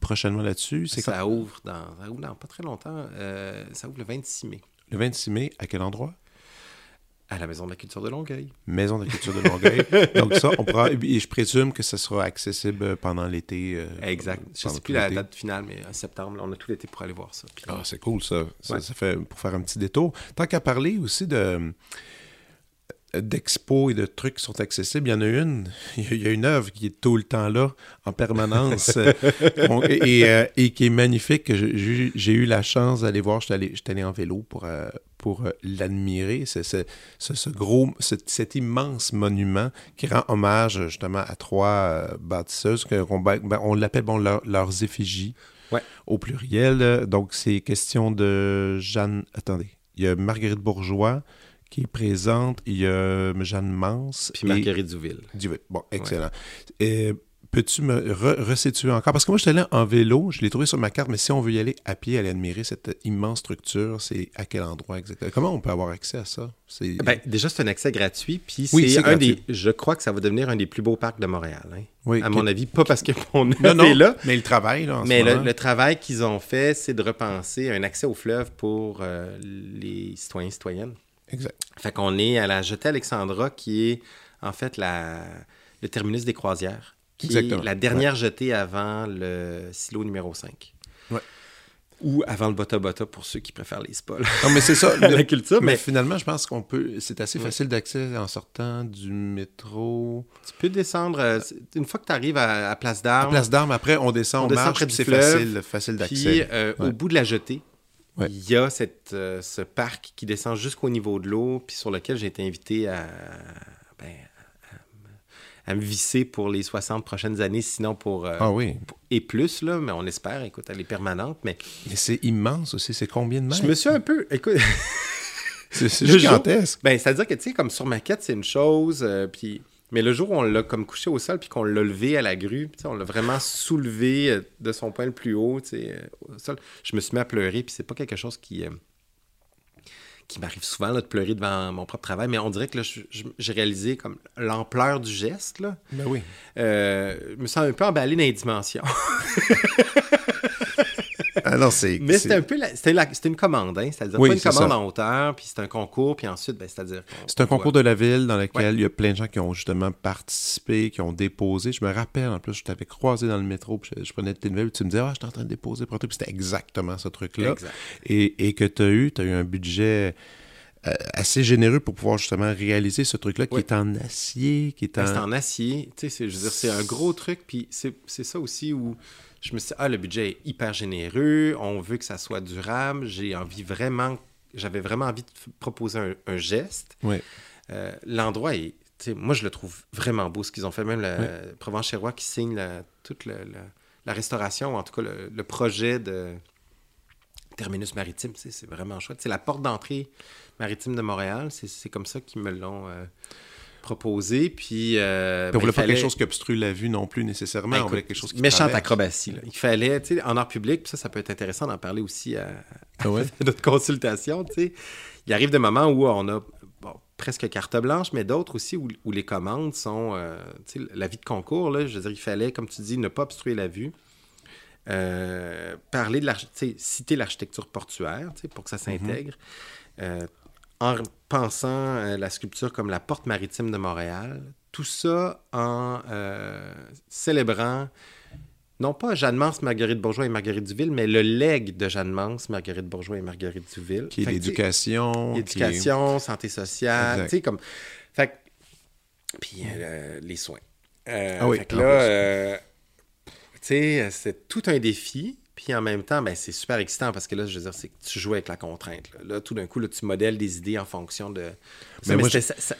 prochainement là-dessus. C'est ça, ouvre dans, ça ouvre dans pas très longtemps. Euh, ça ouvre le 26 mai. Le 26 mai, à quel endroit? À la Maison de la Culture de Longueuil. Maison de la Culture de Longueuil. Donc ça, on pourra... Et je présume que ça sera accessible pendant l'été. Euh, exact. Je ne sais plus la date finale, mais en septembre, on a tout l'été pour aller voir ça. Ah, c'est cool ça. Ça, ça. fait pour faire un petit détour. Tant qu'à parler aussi de d'expos et de trucs qui sont accessibles. Il y en a une, il y a une œuvre qui est tout le temps là, en permanence, euh, euh, et, qui est magnifique. J'ai eu la chance d'aller voir, je suis allé, en vélo pour, euh, pour l'admirer. C'est ce, gros, cet immense monument qui rend hommage justement à trois bâtisseuses, qu'on, ben, on l'appelle bon, leurs effigies. Au pluriel. Donc, c'est question de Jeanne. Attendez. Il y a Marguerite Bourgeois, qui est présente. Il y a Jeanne Mans. Puis Marguerite Duville. Duville. Bon, excellent. Et peux-tu me resituer encore? Parce que moi, je suis allé en vélo, je l'ai trouvé sur ma carte, mais si on veut y aller à pied, aller admirer cette immense structure, c'est à quel endroit exactement? Comment on peut avoir accès à ça? Ben, déjà, c'est un accès gratuit, puis c'est un des... Je crois que ça va devenir un des plus beaux parcs de Montréal. Hein? Oui, à mon avis, pas parce qu'on est là. Mais le travail, là, en Mais le, travail qu'ils ont fait, c'est de repenser un accès au fleuve pour euh, les citoyens et citoyennes. Exact. Fait qu'on est à la jetée Alexandra, qui est en fait la, le terminus des croisières, qui est la dernière jetée avant le silo numéro 5. Ouais. Ou avant le Bota Bota pour ceux qui préfèrent les spoils. Non, mais c'est ça. la culture. Mais, finalement, je pense qu'on peut. C'est assez facile d'accès en sortant du métro. Tu peux descendre. Euh, une fois que tu arrives à, Place d'Armes. Place d'Armes, après, on descend, on, on marche, c'est facile, facile d'accès. Puis, euh, au bout de la jetée, il y a cette, euh, ce parc qui descend jusqu'au niveau de l'eau, puis sur lequel j'ai été invité à, ben, à, me visser pour les 60 prochaines années, sinon pour... Euh, ah oui. et plus, là, mais on espère, écoute, elle est permanente, mais... Mais c'est immense aussi, c'est combien de mètres? Je me suis un peu... Écoute... c'est gigantesque. ben, c'est-à-dire que, tu sais, comme sur maquette, c'est une chose, euh, puis mais le jour où on l'a comme couché au sol, puis qu'on l'a levé à la grue, on l'a vraiment soulevé euh, de son point le plus haut, euh, au sol, je me suis mis à pleurer, puis c'est pas quelque chose qui, euh, qui m'arrive souvent de pleurer devant mon propre travail, mais on dirait que j'ai réalisé comme l'ampleur du geste. Là. Ben oui. je me sens un peu emballé dans les dimensions. Ah c'est. Mais c'était un peu. C'était une commande, hein? C'est-à-dire pas une commande en hauteur, puis c'est un concours, puis ensuite, ben, c'est-à-dire. C'est un concours de la ville dans lequel il y a plein de gens qui ont justement participé, qui ont déposé. Je me rappelle, en plus, je t'avais croisé dans le métro, puis je, prenais tes nouvelles, puis tu me disais, ah, je suis en train de déposer pour truc, puis c'était exactement ce truc-là. Et, et, que tu as eu, tu as eu un budget. Euh, assez généreux pour pouvoir justement réaliser ce truc-là qui est en acier, qui est ben, en... C'est en acier, tu sais, je veux dire, c'est un gros truc, puis c'est ça aussi où je me suis dit, ah, le budget est hyper généreux, on veut que ça soit durable, j'ai envie vraiment, j'avais vraiment envie de proposer un, geste. Oui. Euh, l'endroit est, moi, je le trouve vraiment beau, ce qu'ils ont fait, même le Provence Chérois qui signe toute la restauration, ou en tout cas le, projet de terminus maritime, c'est vraiment chouette. C'est la porte d'entrée maritime de Montréal, c'est comme ça qu'ils me l'ont... Euh, proposé. Puis, euh, on ben, voulait pas quelque chose qui obstrue la vue non plus nécessairement. on voulait quelque chose qui Méchante acrobatie. Là. Il fallait, tu sais, en art public, puis ça, ça peut être intéressant d'en parler aussi à, ah notre consultation. Tu sais. Il arrive des moments où on a presque carte blanche, mais d'autres aussi où, les commandes sont, euh, tu sais, la vie de concours, là, je veux dire, il fallait, comme tu dis, ne pas obstruer la vue. Euh, parler de l'architecture, citer l'architecture portuaire, pour que ça mhm. s'intègre en pensant euh, la sculpture comme la porte maritime de Montréal, tout ça en euh, célébrant non pas Jeanne Mans, Marguerite Bourgeois et Marguerite Duville, mais le legs de Jeanne Mans, Marguerite Bourgeois et Marguerite Duville. Qui est l'éducation. Éducation, santé sociale, tu sais, comme... Fait Puis euh, les soins. ah oui. Fait que là, tu sais, c'est tout un défi. Puis en même temps, ben, c'est super excitant parce que là, je veux dire, c'est que tu joues avec la contrainte. Là, tout d'un coup, là, tu modèles des idées en fonction de. Mais,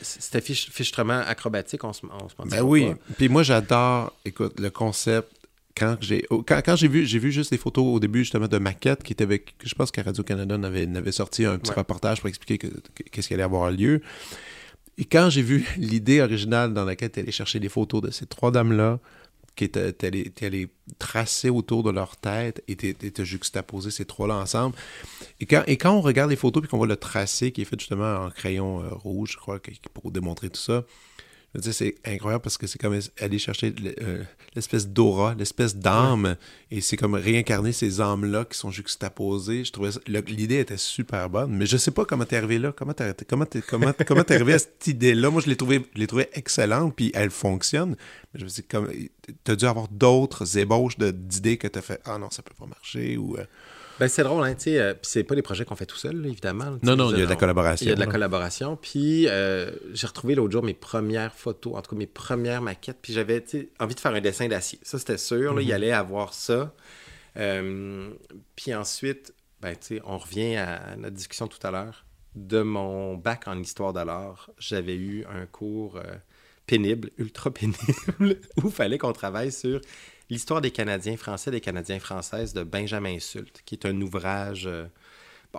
c'était fichtrement acrobatique, on se, on Ben oui. Puis moi, j'adore, écoute, le concept. Quand j'ai quand, j'ai vu j'ai vu juste des photos au début justement de maquettes qui étaient avec je pense qu'à Radio Canada avait, avait sorti un petit reportage pour expliquer qu'est-ce qui allait avoir lieu et quand j'ai vu l'idée originale dans laquelle tu allais chercher des photos de ces trois dames là qui étaient allé tracer autour de leur tête et étaient juxtaposé ces trois-là ensemble. Et quand, et quand on regarde les photos puis qu'on voit le tracé qui est fait justement en crayon euh, rouge, je crois, pour démontrer tout ça, c'est incroyable parce que c'est comme aller chercher euh, l'espèce d'aura, l'espèce d'âme, et c'est comme réincarner ces âmes-là qui sont juxtaposées. Je trouvais l'idée était super bonne, mais je sais pas comment t'es arrivé là, comment t'es comment comment comment es arrivé à cette idée-là? Moi, je l'ai trouvé, je l'ai trouvé excellente, puis elle fonctionne. Mais je me dis comme t'as dû avoir d'autres ébauches d'idées que t'as fait ah non ça peut pas marcher ou euh, ben, c'est drôle, hein, tu sais. Euh, c'est pas des projets qu'on fait tout seul, évidemment. Non, non, il y a de la collaboration. Il y a de la collaboration. Puis euh, j'ai retrouvé l'autre jour mes premières photos, en tout cas mes premières maquettes. Puis j'avais envie de faire un dessin d'acier. Ça, c'était sûr. il mhm. allait avoir ça. Euh, puis ensuite, ben, tu sais, on revient à notre discussion tout à l'heure. De mon bac en histoire d'alors, j'avais eu un cours pénible, ultra pénible, où il fallait qu'on travaille sur L'histoire des Canadiens français, des Canadiens françaises de Benjamin Sulte, qui est un ouvrage euh,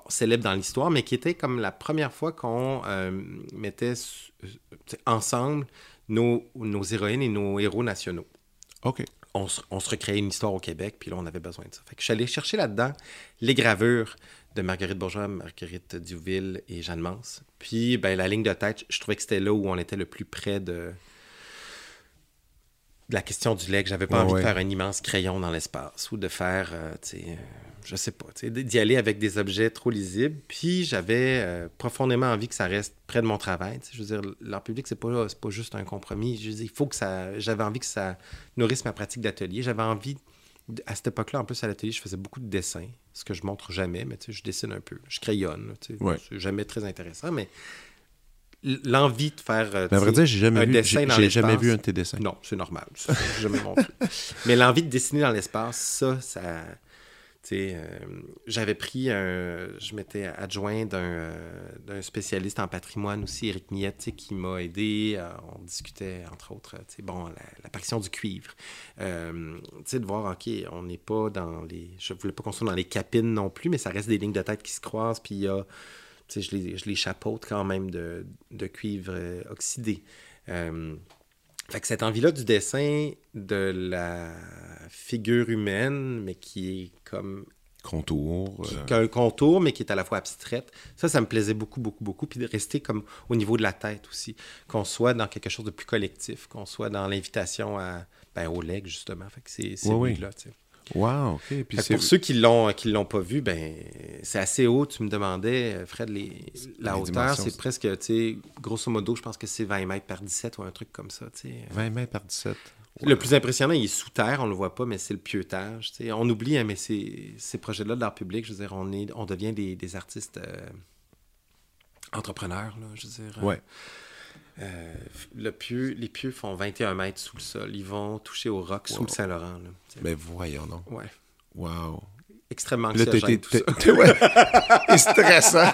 célèbre dans l'histoire, mais qui était comme la première fois qu'on euh, mettait euh, ensemble nos, nos, héroïnes et nos héros nationaux. OK. On, on, se recréait une histoire au Québec, puis là, on avait besoin de ça. Fait que je suis allé chercher là-dedans les gravures de Marguerite Bourgeois, Marguerite Duville et Jeanne Mance. Puis, ben, la ligne de tête, je trouvais que c'était là où on était le plus près de, la question du lait, que j'avais pas envie de faire un immense crayon dans l'espace ou de faire, euh, tu sais, euh, je sais pas, d'y aller avec des objets trop lisibles. Puis j'avais euh, profondément envie que ça reste près de mon travail. Je veux dire, l'art public, c'est pas, pas juste un compromis. Je veux il faut que ça. J'avais envie que ça nourrisse ma pratique d'atelier. J'avais envie. À cette époque-là, en plus, à l'atelier, je faisais beaucoup de dessins, ce que je montre jamais, mais je dessine un peu. Je crayonne. C'est jamais très intéressant, mais l'envie de faire euh, vrai dire, j'ai jamais, vu, j'ai, jamais vu un de tes dessins. Non, c'est normal. jamais montré. Mais l'envie de dessiner dans l'espace, ça, ça. Euh, j'avais pris un. Je m'étais adjoint d'un, euh, spécialiste en patrimoine aussi, Eric Miette, qui m'a aidé. on discutait, entre autres, bon, l'apparition du cuivre. de voir, OK, on n'est pas dans les. Je voulais pas construire dans les capines non plus, mais ça reste des lignes de tête qui se croisent, puis il y a je les, je les chapeaute quand même de, cuivre euh, oxydé. Euh, fait que cette envie-là du dessin de la figure humaine, mais qui est comme contour. Qui, a un contour, mais qui est à la fois abstraite. Ça, ça me plaisait beaucoup, beaucoup, beaucoup. Puis de rester comme au niveau de la tête aussi. Qu'on soit dans quelque chose de plus collectif, qu'on soit dans l'invitation à, ben, au leg, justement. Fait que c'est oui, là, tu sais. Wow, OK. Puis pour ceux qui l'ont qui l'ont pas vu, ben c'est assez haut. Tu me demandais, Fred, les, la hauteur, c'est presque, tu sais, grosso modo, je pense que c'est 20 mètres par 17 ou un truc comme ça, tu sais. 20 mètres par 17. Le plus impressionnant, il est sous terre, on le voit pas, mais c'est le pieutage. sais. On oublie, hein, mais ces, ces projets-là d'art public, je veux dire, on, est, on devient des, des artistes euh, entrepreneurs, là, je veux dire. Ouais. Euh, le pieu, les pieux font 21 mètres sous le sol. Ils vont toucher au roc sous le Saint-Laurent. Mais voyons donc. Ouais. Wow. Extrêmement anxiogène, tout ça. stressant.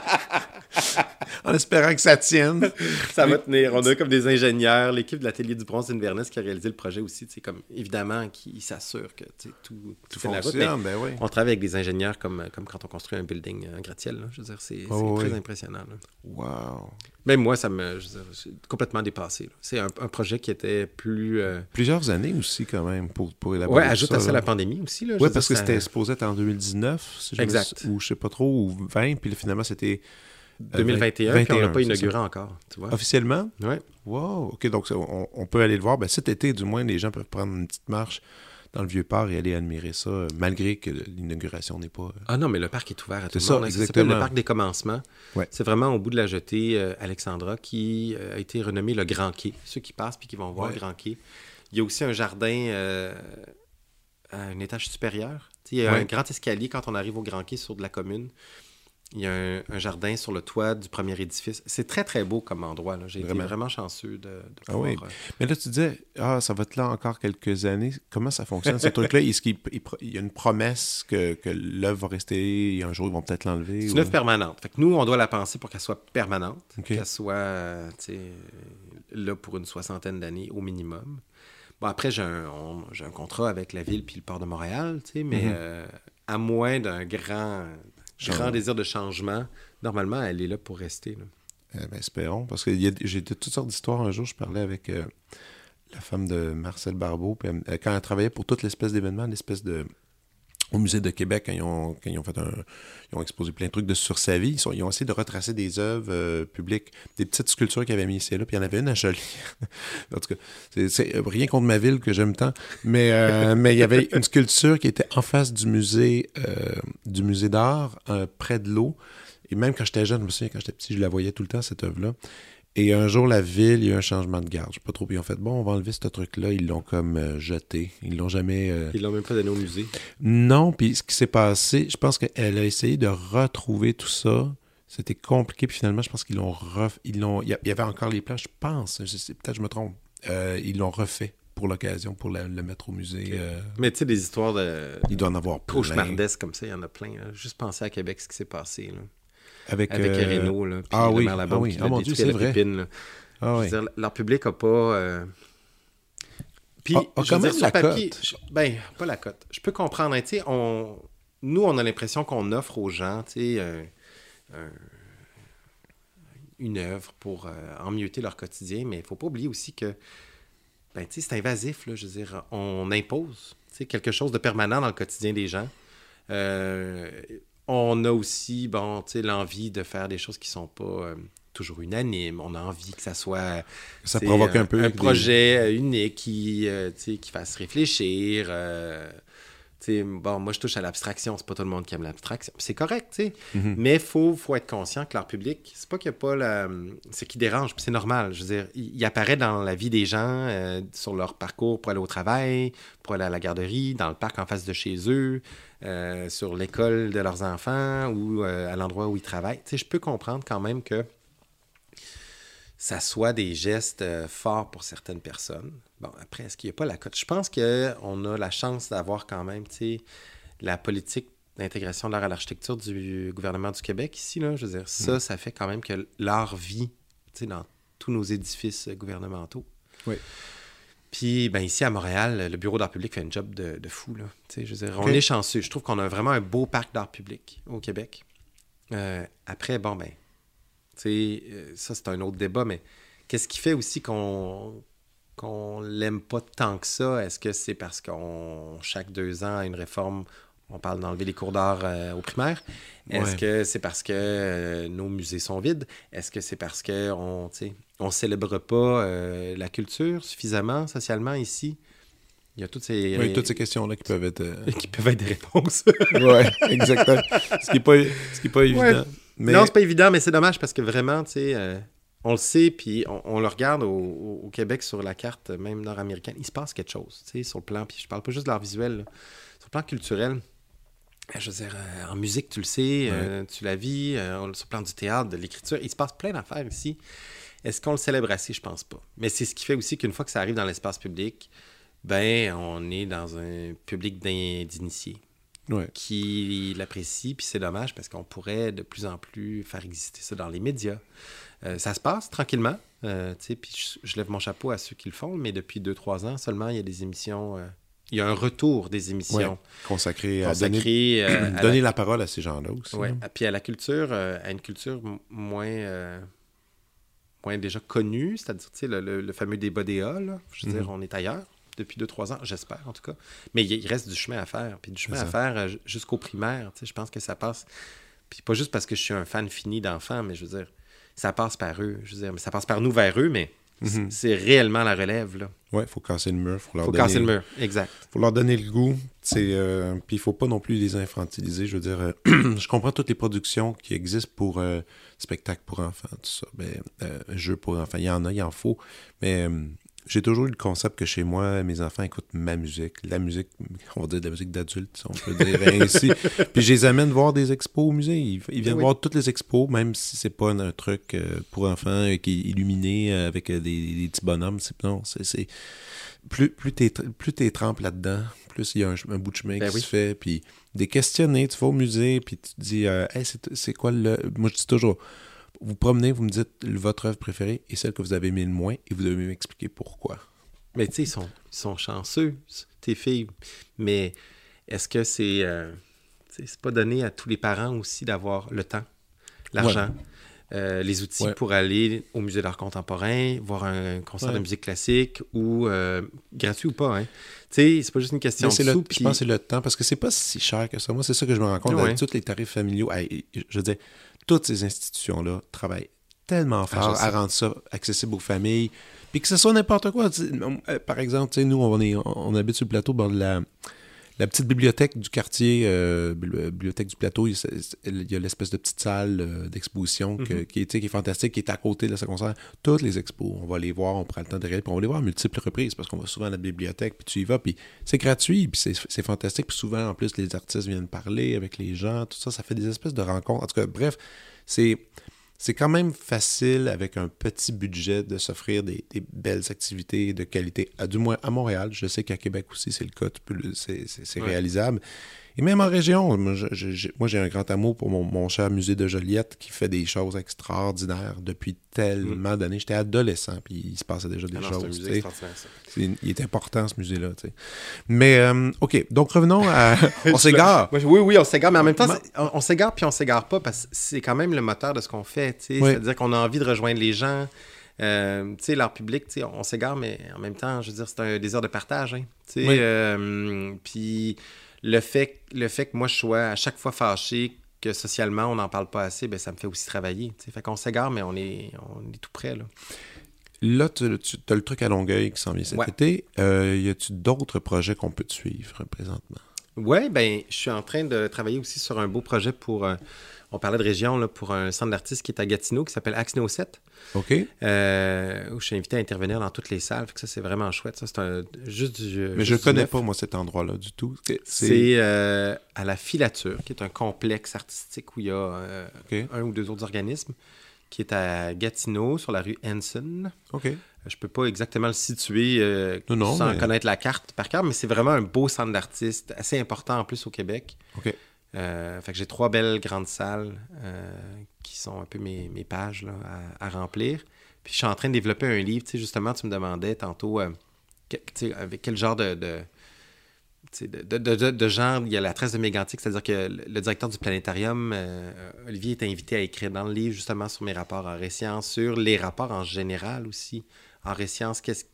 en espérant que ça tienne. ça va tenir. On a comme des ingénieurs, l'équipe de l'atelier du bronze d'Inverness qui a réalisé le projet aussi, comme évidemment, qui s'assure que tout, tout fonctionne. Ben oui. On travaille avec des ingénieurs comme, comme quand on construit un building un gratte-ciel. Je veux dire, c'est oh très impressionnant. Wow. Même moi, ça me. Je complètement dépassé. C'est un, projet qui était plus. Euh, Plusieurs années aussi, quand même, pour, pour élaborer. Oui, ajoute à ça la pandémie aussi. Oui, parce que c'était supposé être en 2019, si exact. ou je sais pas trop, ou 20, puis finalement, c'était 2021, euh, puis on n'a pas inauguré encore. Tu vois? Officiellement? Oui. Wow, OK, donc on, peut aller le voir. Ben, cet été, du moins, les gens peuvent prendre une petite marche dans le Vieux-Port et aller admirer ça, malgré que l'inauguration n'est pas... Euh, ah non, mais le parc est ouvert à tout le monde. Hein. Ça s'appelle le parc des commencements. Ouais. C'est vraiment au bout de la jetée, euh, Alexandra, qui a été renommé le Grand Quai. Ceux qui passent puis qui vont voir le Grand Quai. Il y a aussi un jardin à un étage supérieur. Il y a un grand escalier quand on arrive au Grand Quai sur de la commune. Il y a un, jardin sur le toit du premier édifice. C'est très, très beau comme endroit. J'ai été vraiment chanceux de, ah oui. Euh, Mais là, tu disais, ah, ça va être là encore quelques années. Comment ça fonctionne, ce truc-là? Est-ce qu'il y a une promesse que, que l'œuvre va rester et un jour, ils vont peut-être l'enlever? C'est une œuvre permanente. Fait que nous, on doit la penser pour qu'elle soit permanente, qu'elle soit là pour une soixantaine d'années au minimum. Bon, après, j'ai un, un, contrat avec la ville puis le port de Montréal, mais mm-hmm. euh, à moins d'un grand grand désir de changement, normalement, elle est là pour rester. Eh ben, espérons, parce que j'ai toutes sortes d'histoires. Un jour, je parlais avec euh, la femme de Marcel Barbeau, puis quand elle travaillait pour toute l'espèce d'événement, l'espèce de au musée de Québec, quand ils ont, quand ils ont fait un, ils ont exposé plein de trucs de, sur sa vie, ils, sont- ils ont essayé de retracer des œuvres euh, publiques, des petites sculptures qu'ils avaient mis ici et là, puis il y en avait une à Jolie. en tout cas, c'est- rien contre ma ville que j'aime tant, mais euh, mais il y avait une sculpture qui était en face du musée euh, du musée d'art, près de l'eau. Et même quand j'étais jeune, je me souviens, quand j'étais petit, je la voyais tout le temps, cette œuvre-là. Et un jour, la ville, il y a eu un changement de garde. Je sais pas trop. Ils ont fait, bon, on va enlever ce truc-là. Ils l'ont comme euh, jeté. Ils l'ont jamais. euh, Ils l'ont même pas donné au musée. non, puis ce qui s'est passé, je pense qu'elle a essayé de retrouver tout ça. C'était compliqué, puis finalement, je pense qu'ils l'ont ref... ils l'ont. Il y avait encore les plans, je pense. Je sais, peut-être je me trompe. Euh, ils l'ont refait pour l'occasion, pour la- le mettre au musée. euh, Mais tu sais, des histoires de il doit en avoir plein. cauchemardesques comme ça, il y en a plein. là. Juste penser à Québec, ce qui s'est passé. Là. Avec, Avec euh, Renault, là, puis ah oui, Labaume ah oui. Ah l'a mon Dieu, c'est la vrai. pépine, là. Ah oui. dire, leur public a pas. euh, Puis, A- a je quand dire, la papier, cote. je- ben, pas la cote. Je peux comprendre. hein, tu sais, on... Nous, on a l'impression qu'on offre aux gens, tu sais, un- un- une œuvre pour euh, emmieuter leur quotidien, mais il faut pas oublier aussi que, ben, tu sais, c'est invasif, là. Je veux dire, on impose, tu sais, quelque chose de permanent dans le quotidien des gens. Euh, on a aussi, bon, l'envie de faire des choses qui sont pas euh, toujours unanimes. On a envie que ça soit Ça provoque un peu. un projet euh, unique qui, euh, qui fasse réfléchir. euh, tu sais, bon, moi, je touche à l'abstraction. C'est pas tout le monde qui aime l'abstraction. C'est correct, tu sais. Mhm. Mais il faut, faut être conscient que leur public, c'est pas qu'il n'y a pas la... Ce qui dérange, c'est normal. Je veux dire, il, il apparaît dans la vie des gens, euh, sur leur parcours pour aller au travail, pour aller à la garderie, dans le parc en face de chez eux, euh, sur l'école de leurs enfants ou euh, à l'endroit où ils travaillent. Tu sais, je peux comprendre quand même que ça soit des gestes euh, forts pour certaines personnes. Bon, après, est-ce qu'il n'y a pas la cote? Je pense qu'on a la chance d'avoir quand même, tu sais, la politique d'intégration de l'art à l'architecture du gouvernement du Québec ici, là. Je veux dire, ça, ça fait quand même que l'art vit, tu sais, dans tous nos édifices gouvernementaux. Oui. Puis, ben, ici à Montréal, le bureau d'art public fait un job de, de fou, là. Tu sais, je veux dire, on est chanceux. Je trouve qu'on a vraiment un beau parc d'art public au Québec. Euh, après, bon, ben, tu sais, euh, ça, c'est un autre débat, mais qu'est-ce qui fait aussi qu'on qu'on l'aime pas tant que ça? Est-ce que c'est parce qu'on, chaque deux ans, a une réforme, on parle d'enlever les cours d'art euh, au primaire? Est-ce Ouais. que c'est parce que euh, nos musées sont vides? Est-ce que c'est parce qu'on tu sais, on célèbre pas euh, la culture suffisamment socialement ici? Il y a toutes ces... Oui, toutes ces questions-là qui peuvent être. euh, qui peuvent être des réponses. ouais, exactement. Ce qui n'est pas, ce qui est pas évident. Mais Non, c'est pas évident, mais c'est dommage parce que vraiment, tu sais, euh, on le sait, puis on, on le regarde au, Québec sur la carte, même nord-américaine. Il se passe quelque chose, tu sais, sur le plan, puis je parle pas juste de l'art visuel, là. sur le plan culturel. Je veux dire, euh, en musique, tu le sais, euh, tu la vis, euh, sur le plan du théâtre, de l'écriture, il se passe plein d'affaires ici. Est-ce qu'on le célèbre assez? Je pense pas. Mais c'est ce qui fait aussi qu'une fois que ça arrive dans l'espace public, ben, on est dans un public d'in- d'initiés ouais. qui l'apprécient, puis c'est dommage parce qu'on pourrait de plus en plus faire exister ça dans les médias. Euh, ça se passe tranquillement, euh, puis je, je lève mon chapeau à ceux qui le font, mais depuis 2-3 ans seulement, il y a des émissions, euh, il y a un retour des émissions consacré à donner, consacrées euh, à donner la, la parole à ces gens-là aussi. ouais, hein. puis à la culture, à une culture moins, moins déjà connue, c'est-à-dire, le, le- le fameux débat des A, là, je veux Mhm. dire, on est ailleurs depuis 2-3 ans, j'espère en tout cas. Mais il reste du chemin à faire. Puis du chemin à faire euh, ju- jusqu'au primaire. Tu sais, je pense que ça passe. Puis pas juste parce que je suis un fan fini d'enfants, mais je veux dire, ça passe par eux. Je veux dire, mais ça passe par nous vers eux, mais c'est- Mhm. c'est réellement la relève. Là. Ouais, faut casser le mur. Faut leur faut donner, casser le mur. Exact. faut leur donner le goût. C'est, euh, puis il faut pas non plus les infantiliser. Je veux dire, euh, je comprends toutes les productions qui existent pour euh, spectacles pour enfants, tout ça. Euh, jeux pour enfants, il y en a, il en faut. Mais j'ai toujours eu le concept que chez moi, mes enfants écoutent ma musique, la musique, on va dire de la musique d'adulte, si on peut dire ainsi. Puis je les amène voir des expos au musée. Ils, ils viennent Oui. voir toutes les expos, même si c'est pas un, un truc euh, pour enfants euh, qui est illuminé euh, avec des, des petits bonhommes. C'est, non, c'est, plus, plus t'es, plus t'es trempes là-dedans, plus il y a un, bout de chemin Ben qui oui. se fait. Puis des questionner, tu vas au musée, puis tu te dis, euh, Hey, c'est quoi le. Moi, je dis toujours, vous promenez, vous me dites votre œuvre préférée et celle que vous avez aimée le moins, et vous devez m'expliquer pourquoi. Mais tu sais, ils sont, sont chanceux, tes filles. Mais est-ce que c'est. euh, sais, c'est pas donné à tous les parents aussi d'avoir le temps, l'argent. euh, les outils Ouais. pour aller au musée d'art contemporain, voir un concert Ouais. de musique classique ou euh, gratuit ou pas. Hein? Tu sais, c'est pas juste une question de c'est le, sous. je puis- pense que c'est le temps, parce que c'est pas si cher que ça. Moi, c'est ça que je me rends compte. Ouais. D'habitude, les tarifs familiaux, je veux dire, toutes ces institutions-là travaillent tellement fort Ah, sais. à rendre ça accessible aux familles. Puis que ce soit n'importe quoi. euh, Par exemple, nous, on, est, on habite sur le plateau, bord de la, la petite bibliothèque du quartier, euh, bibli- bibliothèque du plateau, il, il y a l'espèce de petite salle euh, d'exposition Mhm. qui, est, qui fantastique, qui est à côté de ce concert. Toutes les expos, on va les voir, on prend le temps de regarder, puis on va les voir à multiples reprises parce qu'on va souvent à la bibliothèque, puis tu y vas, puis c'est gratuit, puis c'est c'est fantastique, puis souvent, en plus, les artistes viennent parler avec les gens, tout ça, ça fait des espèces de rencontres. En tout cas, bref, c'est c'est quand même facile avec un petit budget de s'offrir des, des belles activités de qualité, à, du moins à Montréal. Je sais qu'à Québec aussi, c'est le cas, c'est c'est- c'est Ouais. réalisable. Et même en région, moi, j'ai- un grand amour pour mon, mon cher musée de Joliette qui fait des choses extraordinaires depuis tellement d'années. J'étais adolescent, puis il se passait déjà des Ah non, c'est un choses. il est important, ce musée-là. Mais, euh, OK, donc revenons à... on s'égare. Oui, oui, on s'égare, mais en même temps, on, on s'égare puis on s'égare pas parce que c'est quand même le moteur de ce qu'on fait. Oui. C'est-à-dire qu'on a envie de rejoindre les gens. Euh, tu sais, l'art public, tu sais, on s'égare, mais en même temps, je veux dire, c'est un désir de partage. Hein. Oui. Euh, puis le fait, le fait que moi, je sois à chaque fois fâché que socialement, on n'en parle pas assez, ben, ça me fait aussi travailler. tu sais. Fait qu'on s'égare, mais on est, on est tout près. Là. Là, tu, as le truc à Longueuil qui s'en vient cet Ouais. été. Euh, y a-tu d'autres projets qu'on peut te suivre présentement? Oui, ben, je suis en train de travailler aussi sur un beau projet pour. euh, on parlait de région, là, pour un centre d'artistes qui est à Gatineau, qui s'appelle Axno 7, OK? euh, où je suis invité à intervenir dans toutes les salles. Fait que ça, c'est vraiment chouette. Ça, c'est un, juste du. Mais je du connais neuf. pas, moi, cet endroit-là du tout. C'est... Euh, à la Filature, qui est un complexe artistique où il y a euh, un ou deux autres organismes, qui est à Gatineau, sur la rue Henson. OK. Je peux pas exactement le situer euh, Non, non, sans mais- connaître la carte par cœur, mais c'est vraiment un beau centre d'artistes, assez important en plus au Québec. OK. Euh, fait que j'ai trois belles grandes salles euh, qui sont un peu mes, mes pages là, à, remplir. Puis je suis en train de développer un livre. Tu sais, justement, tu me demandais tantôt euh, avec quel genre de, de, de, de, de- genre il y a la tresse de mégantique, c'est-à-dire que le, directeur du planétarium, Olivier, est invité à écrire dans le livre justement sur mes rapports en ré-sciences, sur les rapports en général aussi en ré-sciences, qu'est-ce-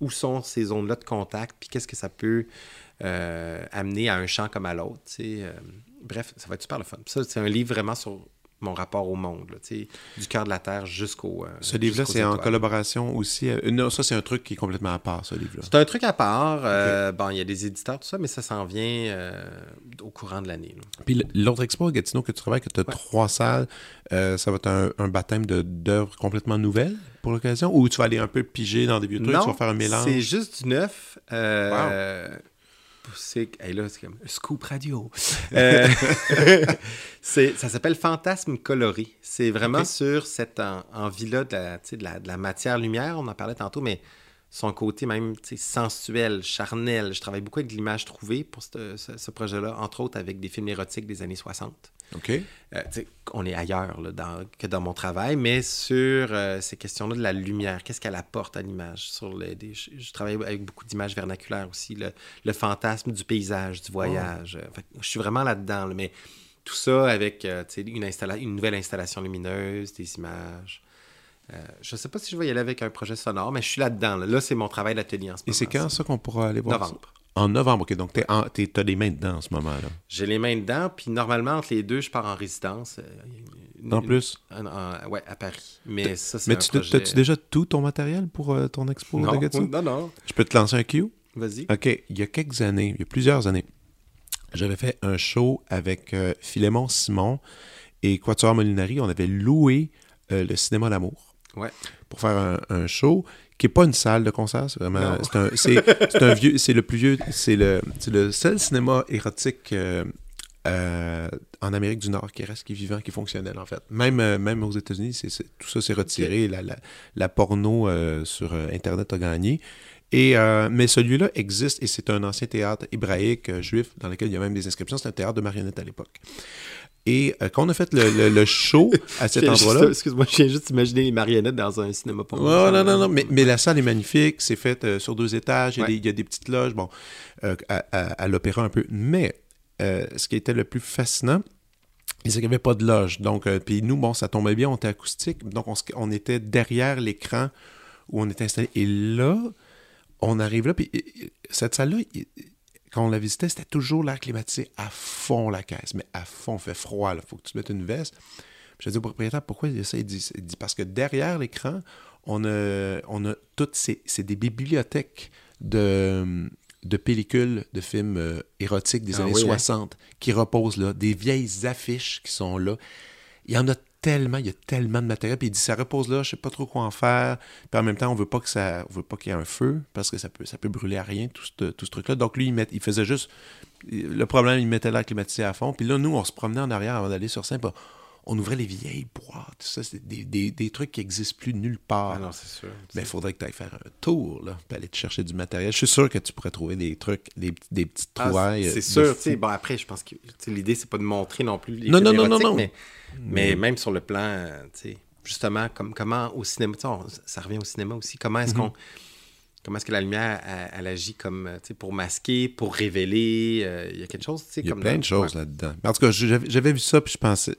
où sont ces zones-là de contact, puis qu'est-ce que ça peut amener à un champ comme à l'autre. Bref, ça va être super le fun. Ça, c'est un livre vraiment sur mon rapport au monde, là, du cœur de la Terre jusqu'au. euh, Ce livre-là, c'est en collaboration aussi. euh, Non, ça, c'est un truc qui est complètement à part, ce livre-là. C'est un truc à part. euh, Bon, il y a des éditeurs, tout ça, mais ça s'en vient au courant de l'année. Puis l'autre expo à Gatineau que tu travailles, que tu as Ouais. trois salles, ça va être un, un baptême d'œuvres complètement nouvelles pour l'occasion? Ou tu vas aller un peu piger dans des vieux trucs, tu vas faire un mélange? C'est juste du neuf. C'est hey, là, c'est comme scoop radio. Euh, ça s'appelle Fantasme coloré. C'est vraiment sur cette en- envie-là de la, de, matière-lumière, on en parlait tantôt, mais son côté même sensuel, charnel. Je travaille beaucoup avec l'image trouvée pour ce, ce- ce projet-là, entre autres avec des films érotiques des années 60. OK. Euh, on est ailleurs là, dans- que dans mon travail, mais sur euh, ces questions-là de la lumière, qu'est-ce qu'elle apporte à l'image sur les, des- je, je travaille avec beaucoup d'images vernaculaires aussi, le, le fantasme du paysage, du voyage. Euh, fait je suis vraiment là-dedans, là, mais tout ça avec euh, une, installa- une nouvelle installation lumineuse, des images. Je sais pas si je vais y aller avec un projet sonore, mais je suis là-dedans. Là, Là, c'est mon travail d'atelier en ce Et moment. c'est quand ça qu'on pourra aller voir? ça? En novembre, OK. Donc, tu as les mains dedans en ce moment-là. J'ai les mains dedans, puis normalement, entre les deux, je pars en résidence. euh, une- En plus? En- en- ouais, à Paris. Mais ça, c'est Mais tu projet... as-tu déjà tout ton matériel pour euh, ton expo Non, de Gatineau? non, non. Je peux te lancer un cue? Vas-y. OK. Il y a quelques années, il y a plusieurs années, j'avais fait un show avec euh, Philémon Simon et Quatuor Molinari. On avait loué euh, le cinéma L'Amour Ouais. pour faire un, un show qui n'est pas une salle de concert, c'est vraiment c'est un, vieux c'est le plus vieux c'est le seul cinéma érotique euh, euh, en Amérique du Nord qui reste qui est vivant qui est fonctionnel en fait. Même euh, même aux États-Unis tout ça s'est retiré la, la, la porno sur internet a gagné. Et euh, mais celui-là existe et c'est un ancien théâtre hébraïque euh, juif dans lequel il y a même des inscriptions. C'est un théâtre de marionnettes à l'époque et euh, quand on a fait le, le- le show à cet endroit-là Excuse-moi, je viens juste d'imaginer les marionnettes dans un cinéma pour Ouais, non, non, non, mais, mais la salle est magnifique, c'est fait euh, sur deux étages, il y a, Ouais. des, il y a des petites loges, bon, euh, à, à- à l'opéra un peu. Mais ce qui était le plus fascinant, Il n'y avait pas de loge. Donc, puis nous, bon, ça tombait bien, on était acoustique. Donc, on, on était derrière l'écran où on était installé. Et là, on arrive là, puis cette salle-là, quand on la visitait, c'était toujours l'air climatisé à fond la caisse, mais à fond, il fait froid, il faut que tu mettes une veste. Puis je dis au propriétaire, pourquoi il dit ça? Il dit, parce que derrière l'écran, on a, on a toutes ces, c'est des bibliothèques de, de pellicules de films euh, érotiques des ah années 60 hein? qui reposent là, des vieilles affiches qui sont là. Il y en a tellement, il y a tellement de matériel. Puis il dit, ça repose là, je sais pas trop quoi en faire. Puis en même temps, on veut pas que ça, on veut pas qu'il y ait un feu parce que ça peut, ça peut brûler à rien, tout ce, tout ce truc-là. Donc lui, il, met, il faisait juste, le problème, il mettait l'air climatisé à fond. Puis là, nous, on se promenait en arrière avant d'aller sur scène. On ouvrait les vieilles boîtes, ça, c'est des, des, des, trucs qui n'existent plus nulle part. Ah non, c'est sûr. Mais il faudrait que tu ailles faire un tour, là, puis aller te chercher du matériel. Je suis sûr que tu pourrais trouver des trucs, des, des petites ah, trouvailles. c'est sûr, tu sais. Bon, après, je pense que l'idée, c'est pas de montrer non plus les non, non, non, non, non, mais mais même sur le plan, tu sais, justement, comme, comment au cinéma, ça revient au cinéma aussi, comment est-ce mhm. qu'on comment est-ce que la lumière, elle, agit comme, pour masquer, pour révéler. Euh, il y a quelque chose, tu sais, comme... Il y a plein de choses là-dedans. En tout cas, j'avais vu ça, puis je pensais...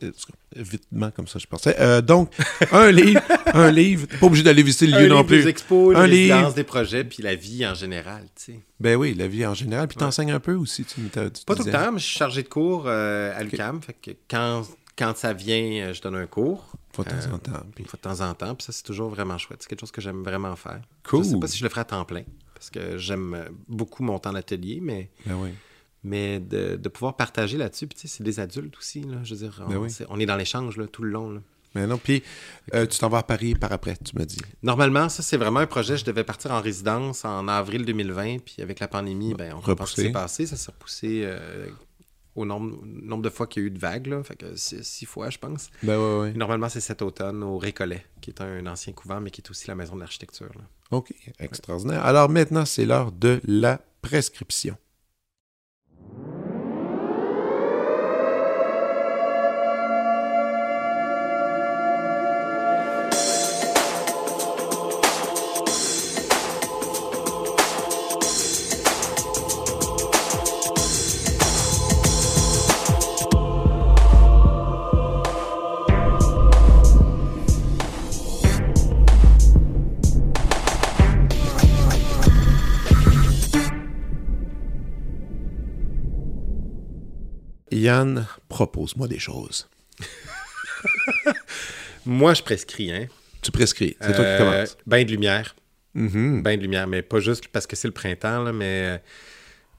Vitement, comme ça, je pensais. Euh, donc, un livre, un livre, pas obligé d'aller visiter le lieu non plus. Des expos, un les livre. des projets, puis la vie en général, tu sais. Ben oui, la vie en général. Puis tu enseignes un peu aussi, tu, Pas tout le temps, mais je suis chargé de cours euh, à l'UQAM, fait que quand quand ça vient, euh, je donne un cours. Fois de temps en temps. Fois de temps en temps. Puis ça, c'est toujours vraiment chouette. C'est quelque chose que j'aime vraiment faire. Cool. Je sais pas si je le ferai à temps plein, parce que j'aime euh, beaucoup mon temps d'atelier, mais... Ben oui. Mais de, de pouvoir partager là-dessus, puis tu sais, c'est des adultes aussi, là, je veux dire, ben on, est, on est dans l'échange tout le long. Là. Mais non, puis euh, tu t'en vas à Paris par après, tu me dis. Normalement, ça, c'est vraiment un projet. Je devais partir en résidence en avril 2020, puis avec la pandémie, ben, on repoussé. s'est passé. Ça s'est repoussé au nombre, nombre de fois qu'il y a eu de vagues, là, fait que six, fois, je pense. Ben ouais, ouais. Normalement, c'est cet automne au Récollet, qui est un ancien couvent, mais qui est aussi la maison de l'architecture. OK, extraordinaire. Alors maintenant, c'est l'heure de la prescription. Yann, propose-moi des choses. Moi, je prescris, hein. Tu prescris, c'est toi qui euh, commences. Bain de lumière. Mm-hmm. Bain de lumière, mais pas juste parce que c'est le printemps, mais euh,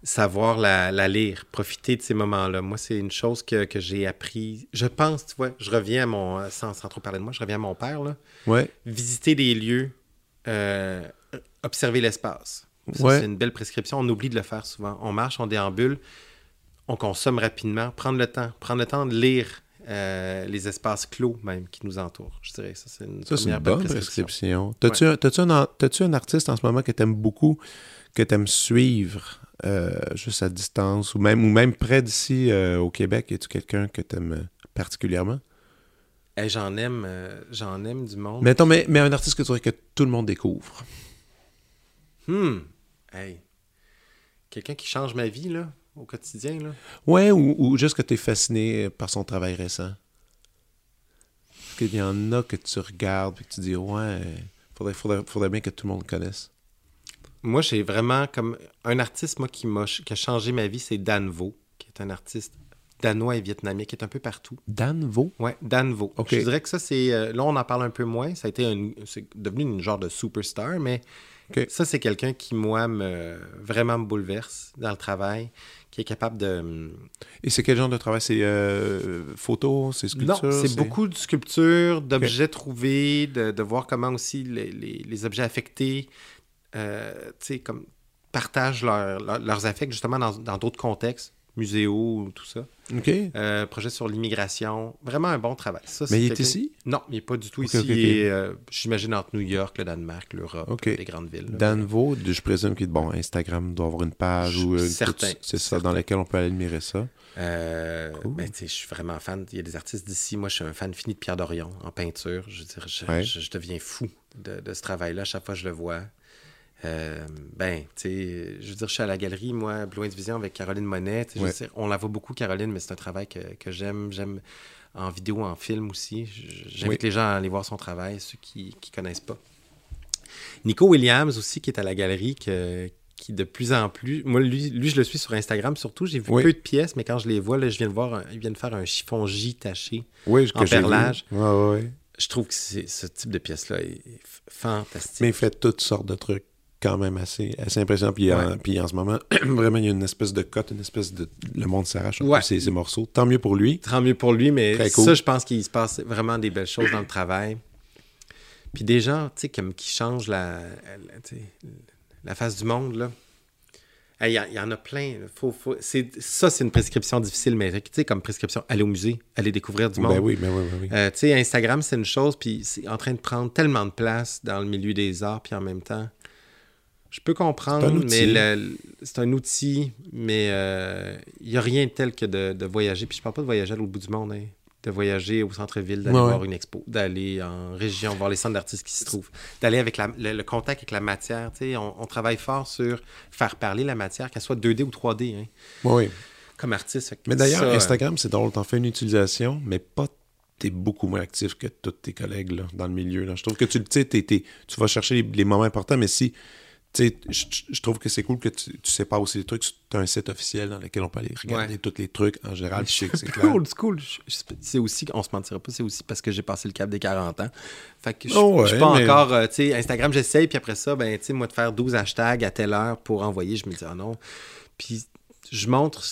savoir la, lire, profiter de ces moments-là. Moi, c'est une chose que, j'ai appris. Je pense, tu vois, je reviens à mon. Sans, trop parler de moi, je reviens à mon père, là. Ouais. Visiter des lieux, euh, observer l'espace. C'est une belle prescription. On oublie de le faire souvent. On marche, on déambule on consomme rapidement, prendre le temps, prendre le temps de lire euh, les espaces clos même qui nous entourent. Je dirais ça, c'est une, ça, bonne prescription. T'as-tu un, artiste en ce moment que tu aimes beaucoup, que tu aimes suivre euh, juste à distance ou même, ou même près d'ici euh, au Québec? Es-tu quelqu'un que tu aimes particulièrement? j'en aime, j'en aime du monde. Mettons, mais, mais un artiste que tu voudrais que tout le monde découvre. Hmm. Hey. Quelqu'un qui change ma vie, là au quotidien. Là? Ouais, ou, juste que tu es fasciné par son travail récent. Parce qu'il y en a que tu regardes et que tu dis, ouais, faudrait, faudrait, faudrait bien que tout le monde connaisse. Moi, j'ai vraiment comme un artiste moi, qui, m'a, qui a changé ma vie, c'est Dan Vo, qui est un artiste danois et vietnamien qui est un peu partout. Dan Vo? Ouais, Dan Vo. Je dirais que ça, c'est. Euh, là, on en parle un peu moins. Ça a été c'est devenu une genre de superstar, mais ça, c'est quelqu'un qui, moi, me, vraiment me bouleverse dans le travail qui est capable de... Et c'est quel genre de travail? C'est euh, photo, c'est sculpture? Non, c'est beaucoup de sculpture, d'objets trouvés, de, voir comment aussi les, objets affectés, euh, tu sais, comme partagent leurs affects justement dans d'autres contextes muséaux, tout ça. OK. Euh, projet sur l'immigration. Vraiment un bon travail. Mais il est ici? Non, il n'est pas du tout ici. il euh, j'imagine, entre New York, le Danemark, l'Europe, les grandes villes. Danvo, je présume que bon, Instagram doit avoir une page ou une certain, c'est ça, dans laquelle on peut admirer ça. Euh, ben, je suis vraiment fan. Il y a des artistes d'ici. Moi, je suis un fan fini de Pierre Dorion en peinture. Je, veux dire, je, deviens fou de, de ce travail-là. À chaque fois que je le vois. Euh, ben, tu sais, je veux dire, je suis à la galerie, moi, Blue Vision avec Caroline Monet. je veux dire, on la voit beaucoup, Caroline, mais c'est un travail que, que j'aime. J'aime en vidéo, en film aussi. J'invite Oui. les gens à aller voir son travail, ceux qui ne connaissent pas. Nico Williams aussi, qui est à la galerie, que- qui de plus en plus. Moi, lui, lui, je le suis sur Instagram surtout. J'ai vu Oui. peu de pièces, mais quand je les vois, là, je viens de voir, un- ils viennent faire un chiffon J taché. Oui, En perlage. Ouais, ouais, ouais. Je trouve que ce type de pièce-là est fantastique. Mais il fait toutes sortes de trucs quand même assez, assez impressionnants. Puis, en, puis en ce moment, vraiment, il y a une espèce de cote, une espèce de... Le monde s'arrache un Ouais. peu ces, ces morceaux. Tant mieux pour lui. Tant mieux pour lui, mais Très cool. ça, je pense qu'il se passe vraiment des belles choses dans le travail. Puis des gens, tu sais, comme qui changent la, la, face du monde, là. Hey, Il y, en a plein. Faut, faut, c'est, ça, c'est une prescription difficile, mais tu sais, comme prescription, aller au musée, aller découvrir du monde. Ben oui, ben oui, ben oui. Euh, tu sais, Instagram, c'est une chose, puis c'est en train de prendre tellement de place dans le milieu des arts, puis en même temps, je peux comprendre, mais le- c'est un outil, mais euh, il n'y a rien de tel que de, de voyager. Puis je parle pas de voyager à l'autre bout du monde, hein, de voyager au centre-ville, d'aller Ouais, voir une expo, d'aller en région, voir les centres d'artistes qui s'y trouvent, d'aller avec la- le, le contact avec la matière. On, on travaille fort sur faire parler la matière, qu'elle soit 2D ou 3D, hein, Oui, comme artiste. Mais d'ailleurs, euh, Instagram, c'est drôle. T'en fais une utilisation, mais pas... T'es beaucoup moins actif que tous tes collègues là, dans le milieu. Là. Je trouve que tu, t'es- tu vas chercher les, les moments importants, mais si... tu sais, Je je trouve que c'est cool que tu, tu sais pas aussi les trucs. Tu as un site officiel dans lequel on peut aller regarder Ouais. tous les trucs en général. puis je sais que c'est school. Je- je- C'est aussi, on se mentira pas, c'est aussi parce que j'ai passé le cap des 40 ans. Fait que je, Oh ouais, je suis pas mais- encore, euh, tu sais, Instagram, j'essaye, puis après ça, ben, tu sais, moi, de faire 12 hashtags à telle heure pour envoyer, je me dis, ah non. Puis je montre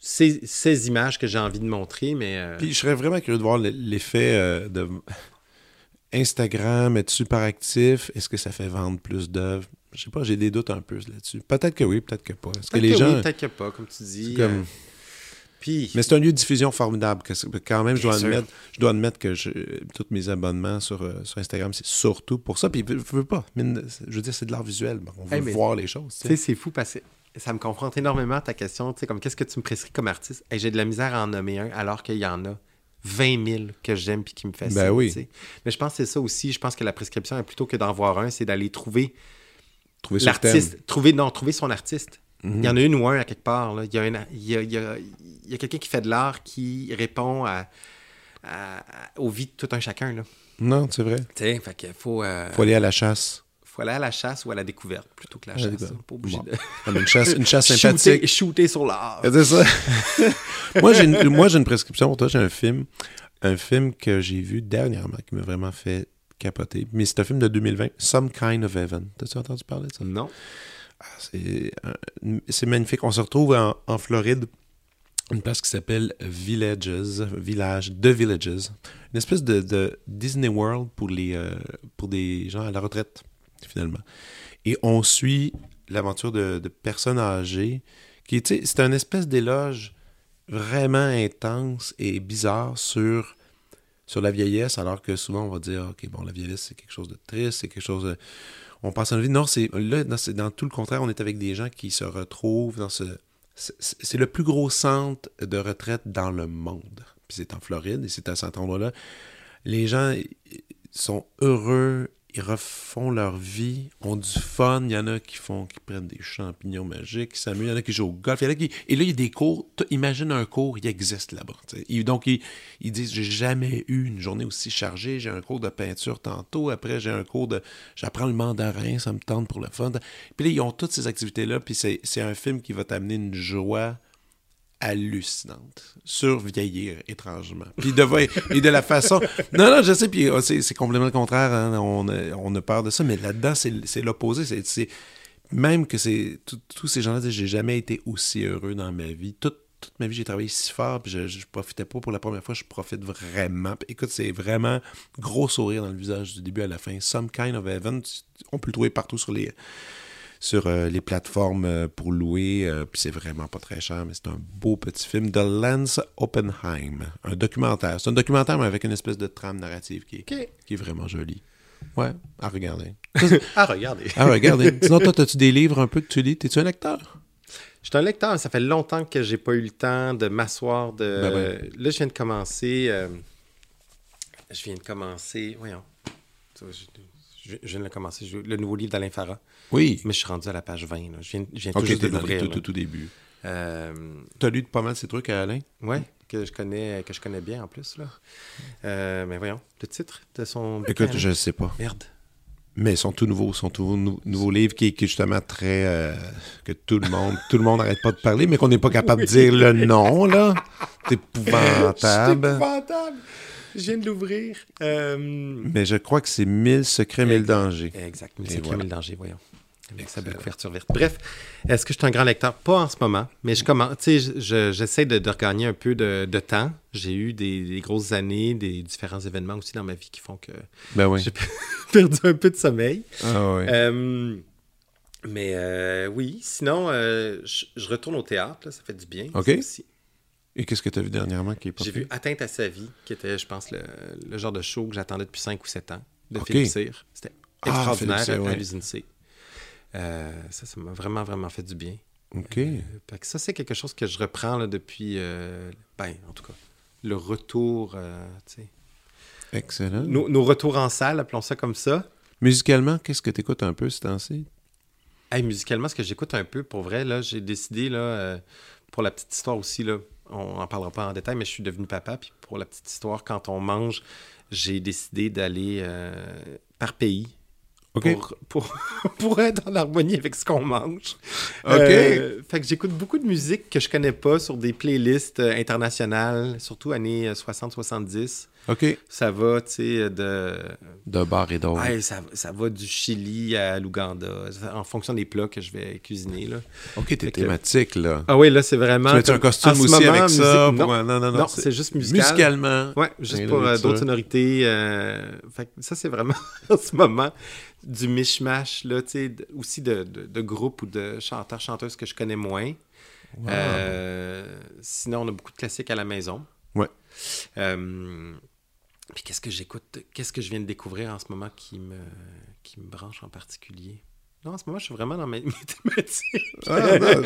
ces, ces images que j'ai envie de montrer, mais. euh, Puis je serais vraiment curieux de voir l'effet euh, de Instagram, être super actif? Est-ce que ça fait vendre plus d'œuvres? Je sais pas, j'ai des doutes un peu là-dessus. Peut-être que oui, peut-être que pas. Est-ce que peut-être les que gens. oui, peut-être que pas, comme tu dis. comme- euh, Puis. Mais c'est un lieu de diffusion formidable. que Quand même, je dois, admettre, je dois admettre que je, tous mes abonnements sur, euh, sur Instagram, c'est surtout pour ça. Puis je veux pas. Je veux dire, c'est de l'art visuel. On veut Hey, mais- voir les choses. tu sais. c'est fou parce que ça me confronte énormément à ta question. Tu sais, comme qu'est-ce que tu me prescris comme artiste? Hey, j'ai de la misère à en nommer un alors qu'il y en a 20 000 que j'aime puis qui me fascinent. Ben oui. tu sais. Mais je pense que c'est ça aussi. Je pense que la prescription, plutôt que d'en voir un, c'est d'aller trouver Trouver l'artiste. Trouver, non, trouver son artiste. Mhm. Il y en a une ou un à quelque part. là. Il y a, il y a, il y a- il y a quelqu'un qui fait de l'art qui répond à, à- à- aux vies de tout un chacun. Là. Non, c'est vrai. Fait qu'il faut, euh, faut aller à la chasse. Faut aller à la chasse ou à la découverte plutôt que la chasse. Pas obligé Bon. de... Comme une chasse, une chasse sympathique. shooter sur l'art. C'est ça. moi, j'ai une, moi, j'ai une prescription pour toi. J'ai un film, un film que j'ai vu dernièrement qui m'a vraiment fait capoter. Mais c'est un film de 2020, Some Kind of Heaven. T'as-tu entendu parler de ça? Non. Ah, c'est, un- c'est magnifique. On se retrouve en, en Floride, une place qui s'appelle Villages, Village, The Villages. Une espèce de, de Disney World pour, les, euh, pour des gens à la retraite, finalement. Et on suit l'aventure de, de personnes âgées qui, tu sais, c'est un espèce d'éloge vraiment intense et bizarre sur, sur la vieillesse, alors que souvent on va dire, OK, bon, la vieillesse, c'est quelque chose de triste, c'est quelque chose de... On passe une vie. Non, c'est là, dans, c'est dans tout le contraire, on est avec des gens qui se retrouvent dans ce... C'est le plus gros centre de retraite dans le monde. Puis c'est en Floride et c'est à cet endroit-là. Les gens sont heureux, refont leur vie, ont du fun. Il y en a qui font, qui prennent des champignons magiques, qui s'amusent. Il y en a qui jouent au golf. Il y en a qui... Et là, il y a des cours. Imagine un cours, il existe là-bas. donc, ils, ils disent J'ai jamais eu une journée aussi chargée. J'ai un cours de peinture tantôt. Après, j'ai un cours de. J'apprends le mandarin, ça me tente pour le fun. Puis là, ils ont toutes ces activités-là. Puis c'est un film qui va t'amener une joie hallucinante sur vieillir étrangement. Puis de, et de la façon... Non, non, je sais, puis euh, c'est complètement le contraire. hein, on, a, on peur de ça, mais là-dedans, c'est l'opposé. C'est- Même que c'est... Tous ces gens-là disent, j'ai jamais été aussi heureux dans ma vie. Toute, ma vie, j'ai travaillé si fort, puis je, je profitais pas pour la première fois. Je profite vraiment. Écoute, c'est vraiment gros sourire dans le visage du début à la fin. Some Kind of Heaven, on peut le trouver partout sur les sur euh, les plateformes euh, pour louer. euh, puis c'est vraiment pas très cher, mais c'est un beau petit film de Lance Oppenheim. Un documentaire. C'est un documentaire, mais avec une espèce de trame narrative qui est, qui est vraiment jolie. Ouais, à regarder. Ah, regardez. À regarder. Sinon, toi, as-tu des livres un peu que tu lis? T'es-tu un lecteur? Je suis un lecteur, ça fait longtemps que j'ai pas eu le temps de m'asseoir. De... Ben. Là, je viens de commencer. Je viens de commencer. Voyons. Je, Je, viens de le commencer. le nouveau livre d'Alain Farah. Oui. Mais je suis rendu à la page 20. Je viens, je viens tout juste de l'ouvrir. Tout, tout, tout, début. Euh... Tu as lu pas mal ces trucs à Alain? Oui, que je connais que je connais bien en plus. Là. Euh, mais voyons, le titre de son... Écoute, je ne sais pas. Merde. Mais son tout nouveau, son tout nouveau livre qui, est justement très... Euh, que tout le monde tout le monde n'arrête pas de parler, mais qu'on n'est pas capable de dire le nom, là. C'est épouvantable. C'est épouvantable. Je viens de l'ouvrir. Euh, mais je crois que c'est 1000 secrets, 1000 dangers. Exact, 1000 secrets, 1000 dangers, voyons. Avec sa belle couverture verte. Bref, est-ce que je suis un grand lecteur? Pas en ce moment, mais je commence. Tu sais, j'essaie de, de, regagner un peu de, de temps. J'ai eu des, grosses années, des différents événements aussi dans ma vie qui font que ben oui. j'ai perdu un peu de sommeil. Ah oui. Euh, mais euh, oui, sinon, euh, je, retourne au théâtre, là, ça fait du bien. OK. Aussi. Et qu'est-ce que tu as vu dernièrement qui est pas J'ai vu Atteinte à sa vie, qui était, je pense, le, le genre de show que j'attendais depuis 5 ou 7 ans, de OK. Philippe Cyr. C'était Ah, extraordinaire Cyr, à l'usine C. Euh, ça, ça m'a vraiment, vraiment fait du bien. OK. Euh, fait que ça, c'est quelque chose que je reprends là, depuis, euh, ben, en tout cas, le retour, tu sais. Excellent. Nos, nos retours en salle, appelons ça comme ça. Musicalement, qu'est-ce que tu écoutes un peu ce temps-ci? Hey, musicalement, ce que j'écoute un peu, pour vrai, là, j'ai décidé, là, pour la petite histoire aussi, là, on n'en parlera pas en détail, mais je suis devenu papa, puis pour la petite histoire, quand on mange, j'ai décidé d'aller euh, par pays. Pour, pour, pour être en harmonie avec ce qu'on mange. OK. Euh, fait que j'écoute beaucoup de musique que je connais pas sur des playlists euh, internationales, surtout années 60-70. OK. Ça va, tu sais, de... De bar et d'autres. Ouais, ça, ça va du Chili à l'Ouganda, en fonction des plats que je vais cuisiner, là. OK, t'es Fait que- thématique, là. Ah oui, là, c'est vraiment... tu mets un costume aussi moment, avec ça? musique- Non, non, non, non. non, c'est juste musical. Musicalement. Ouais, juste pour euh, d'autres sonorités. euh, fait que ça, c'est vraiment en ce moment du mishmash, là, tu sais, aussi de, de, de groupes ou de chanteurs, chanteuses que je connais moins. Wow. Euh, sinon, on a beaucoup de classiques à la maison. Ouais. Euh, puis qu'est-ce que j'écoute, qu'est-ce que je viens de découvrir en ce moment qui me, qui me branche en particulier? Non, en ce moment, je suis vraiment dans mes, mes thématiques. Ah,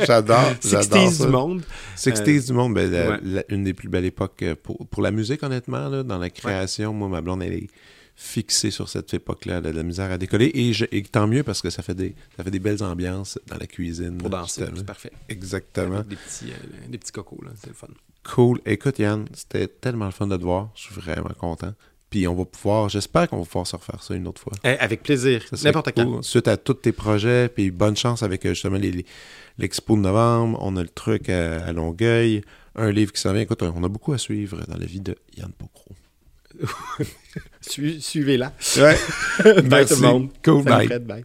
j'adore, j'adore 60s ça. du monde. 60s du monde, ben, la- ouais. la- une des plus belles époques euh, pour, pour la musique, honnêtement, là, dans la création. Moi, ma blonde, elle est fixée sur cette époque-là, de la misère à décoller. Et, je- et tant mieux parce que ça fait des, ça fait des belles ambiances dans la cuisine. Pour danser, c'est parfait. Exactement. Avec des petits, euh, des petits cocos, là, c'est le fun. Cool. Écoute, Yann, c'était tellement le fun de te voir. Je suis vraiment content. Puis on va pouvoir, j'espère qu'on va pouvoir se refaire ça une autre fois. Eh, avec plaisir, n'importe quand. cool. Suite à tous tes projets, puis bonne chance avec euh, justement l'expo de novembre. On a le truc à, à Longueuil, un livre qui s'en vient. Écoute, on a beaucoup à suivre dans la vie de Yann Pocro. Su- Suivez-la. Ouais. Bye Merci. tout le monde. Cool, bye. Bye.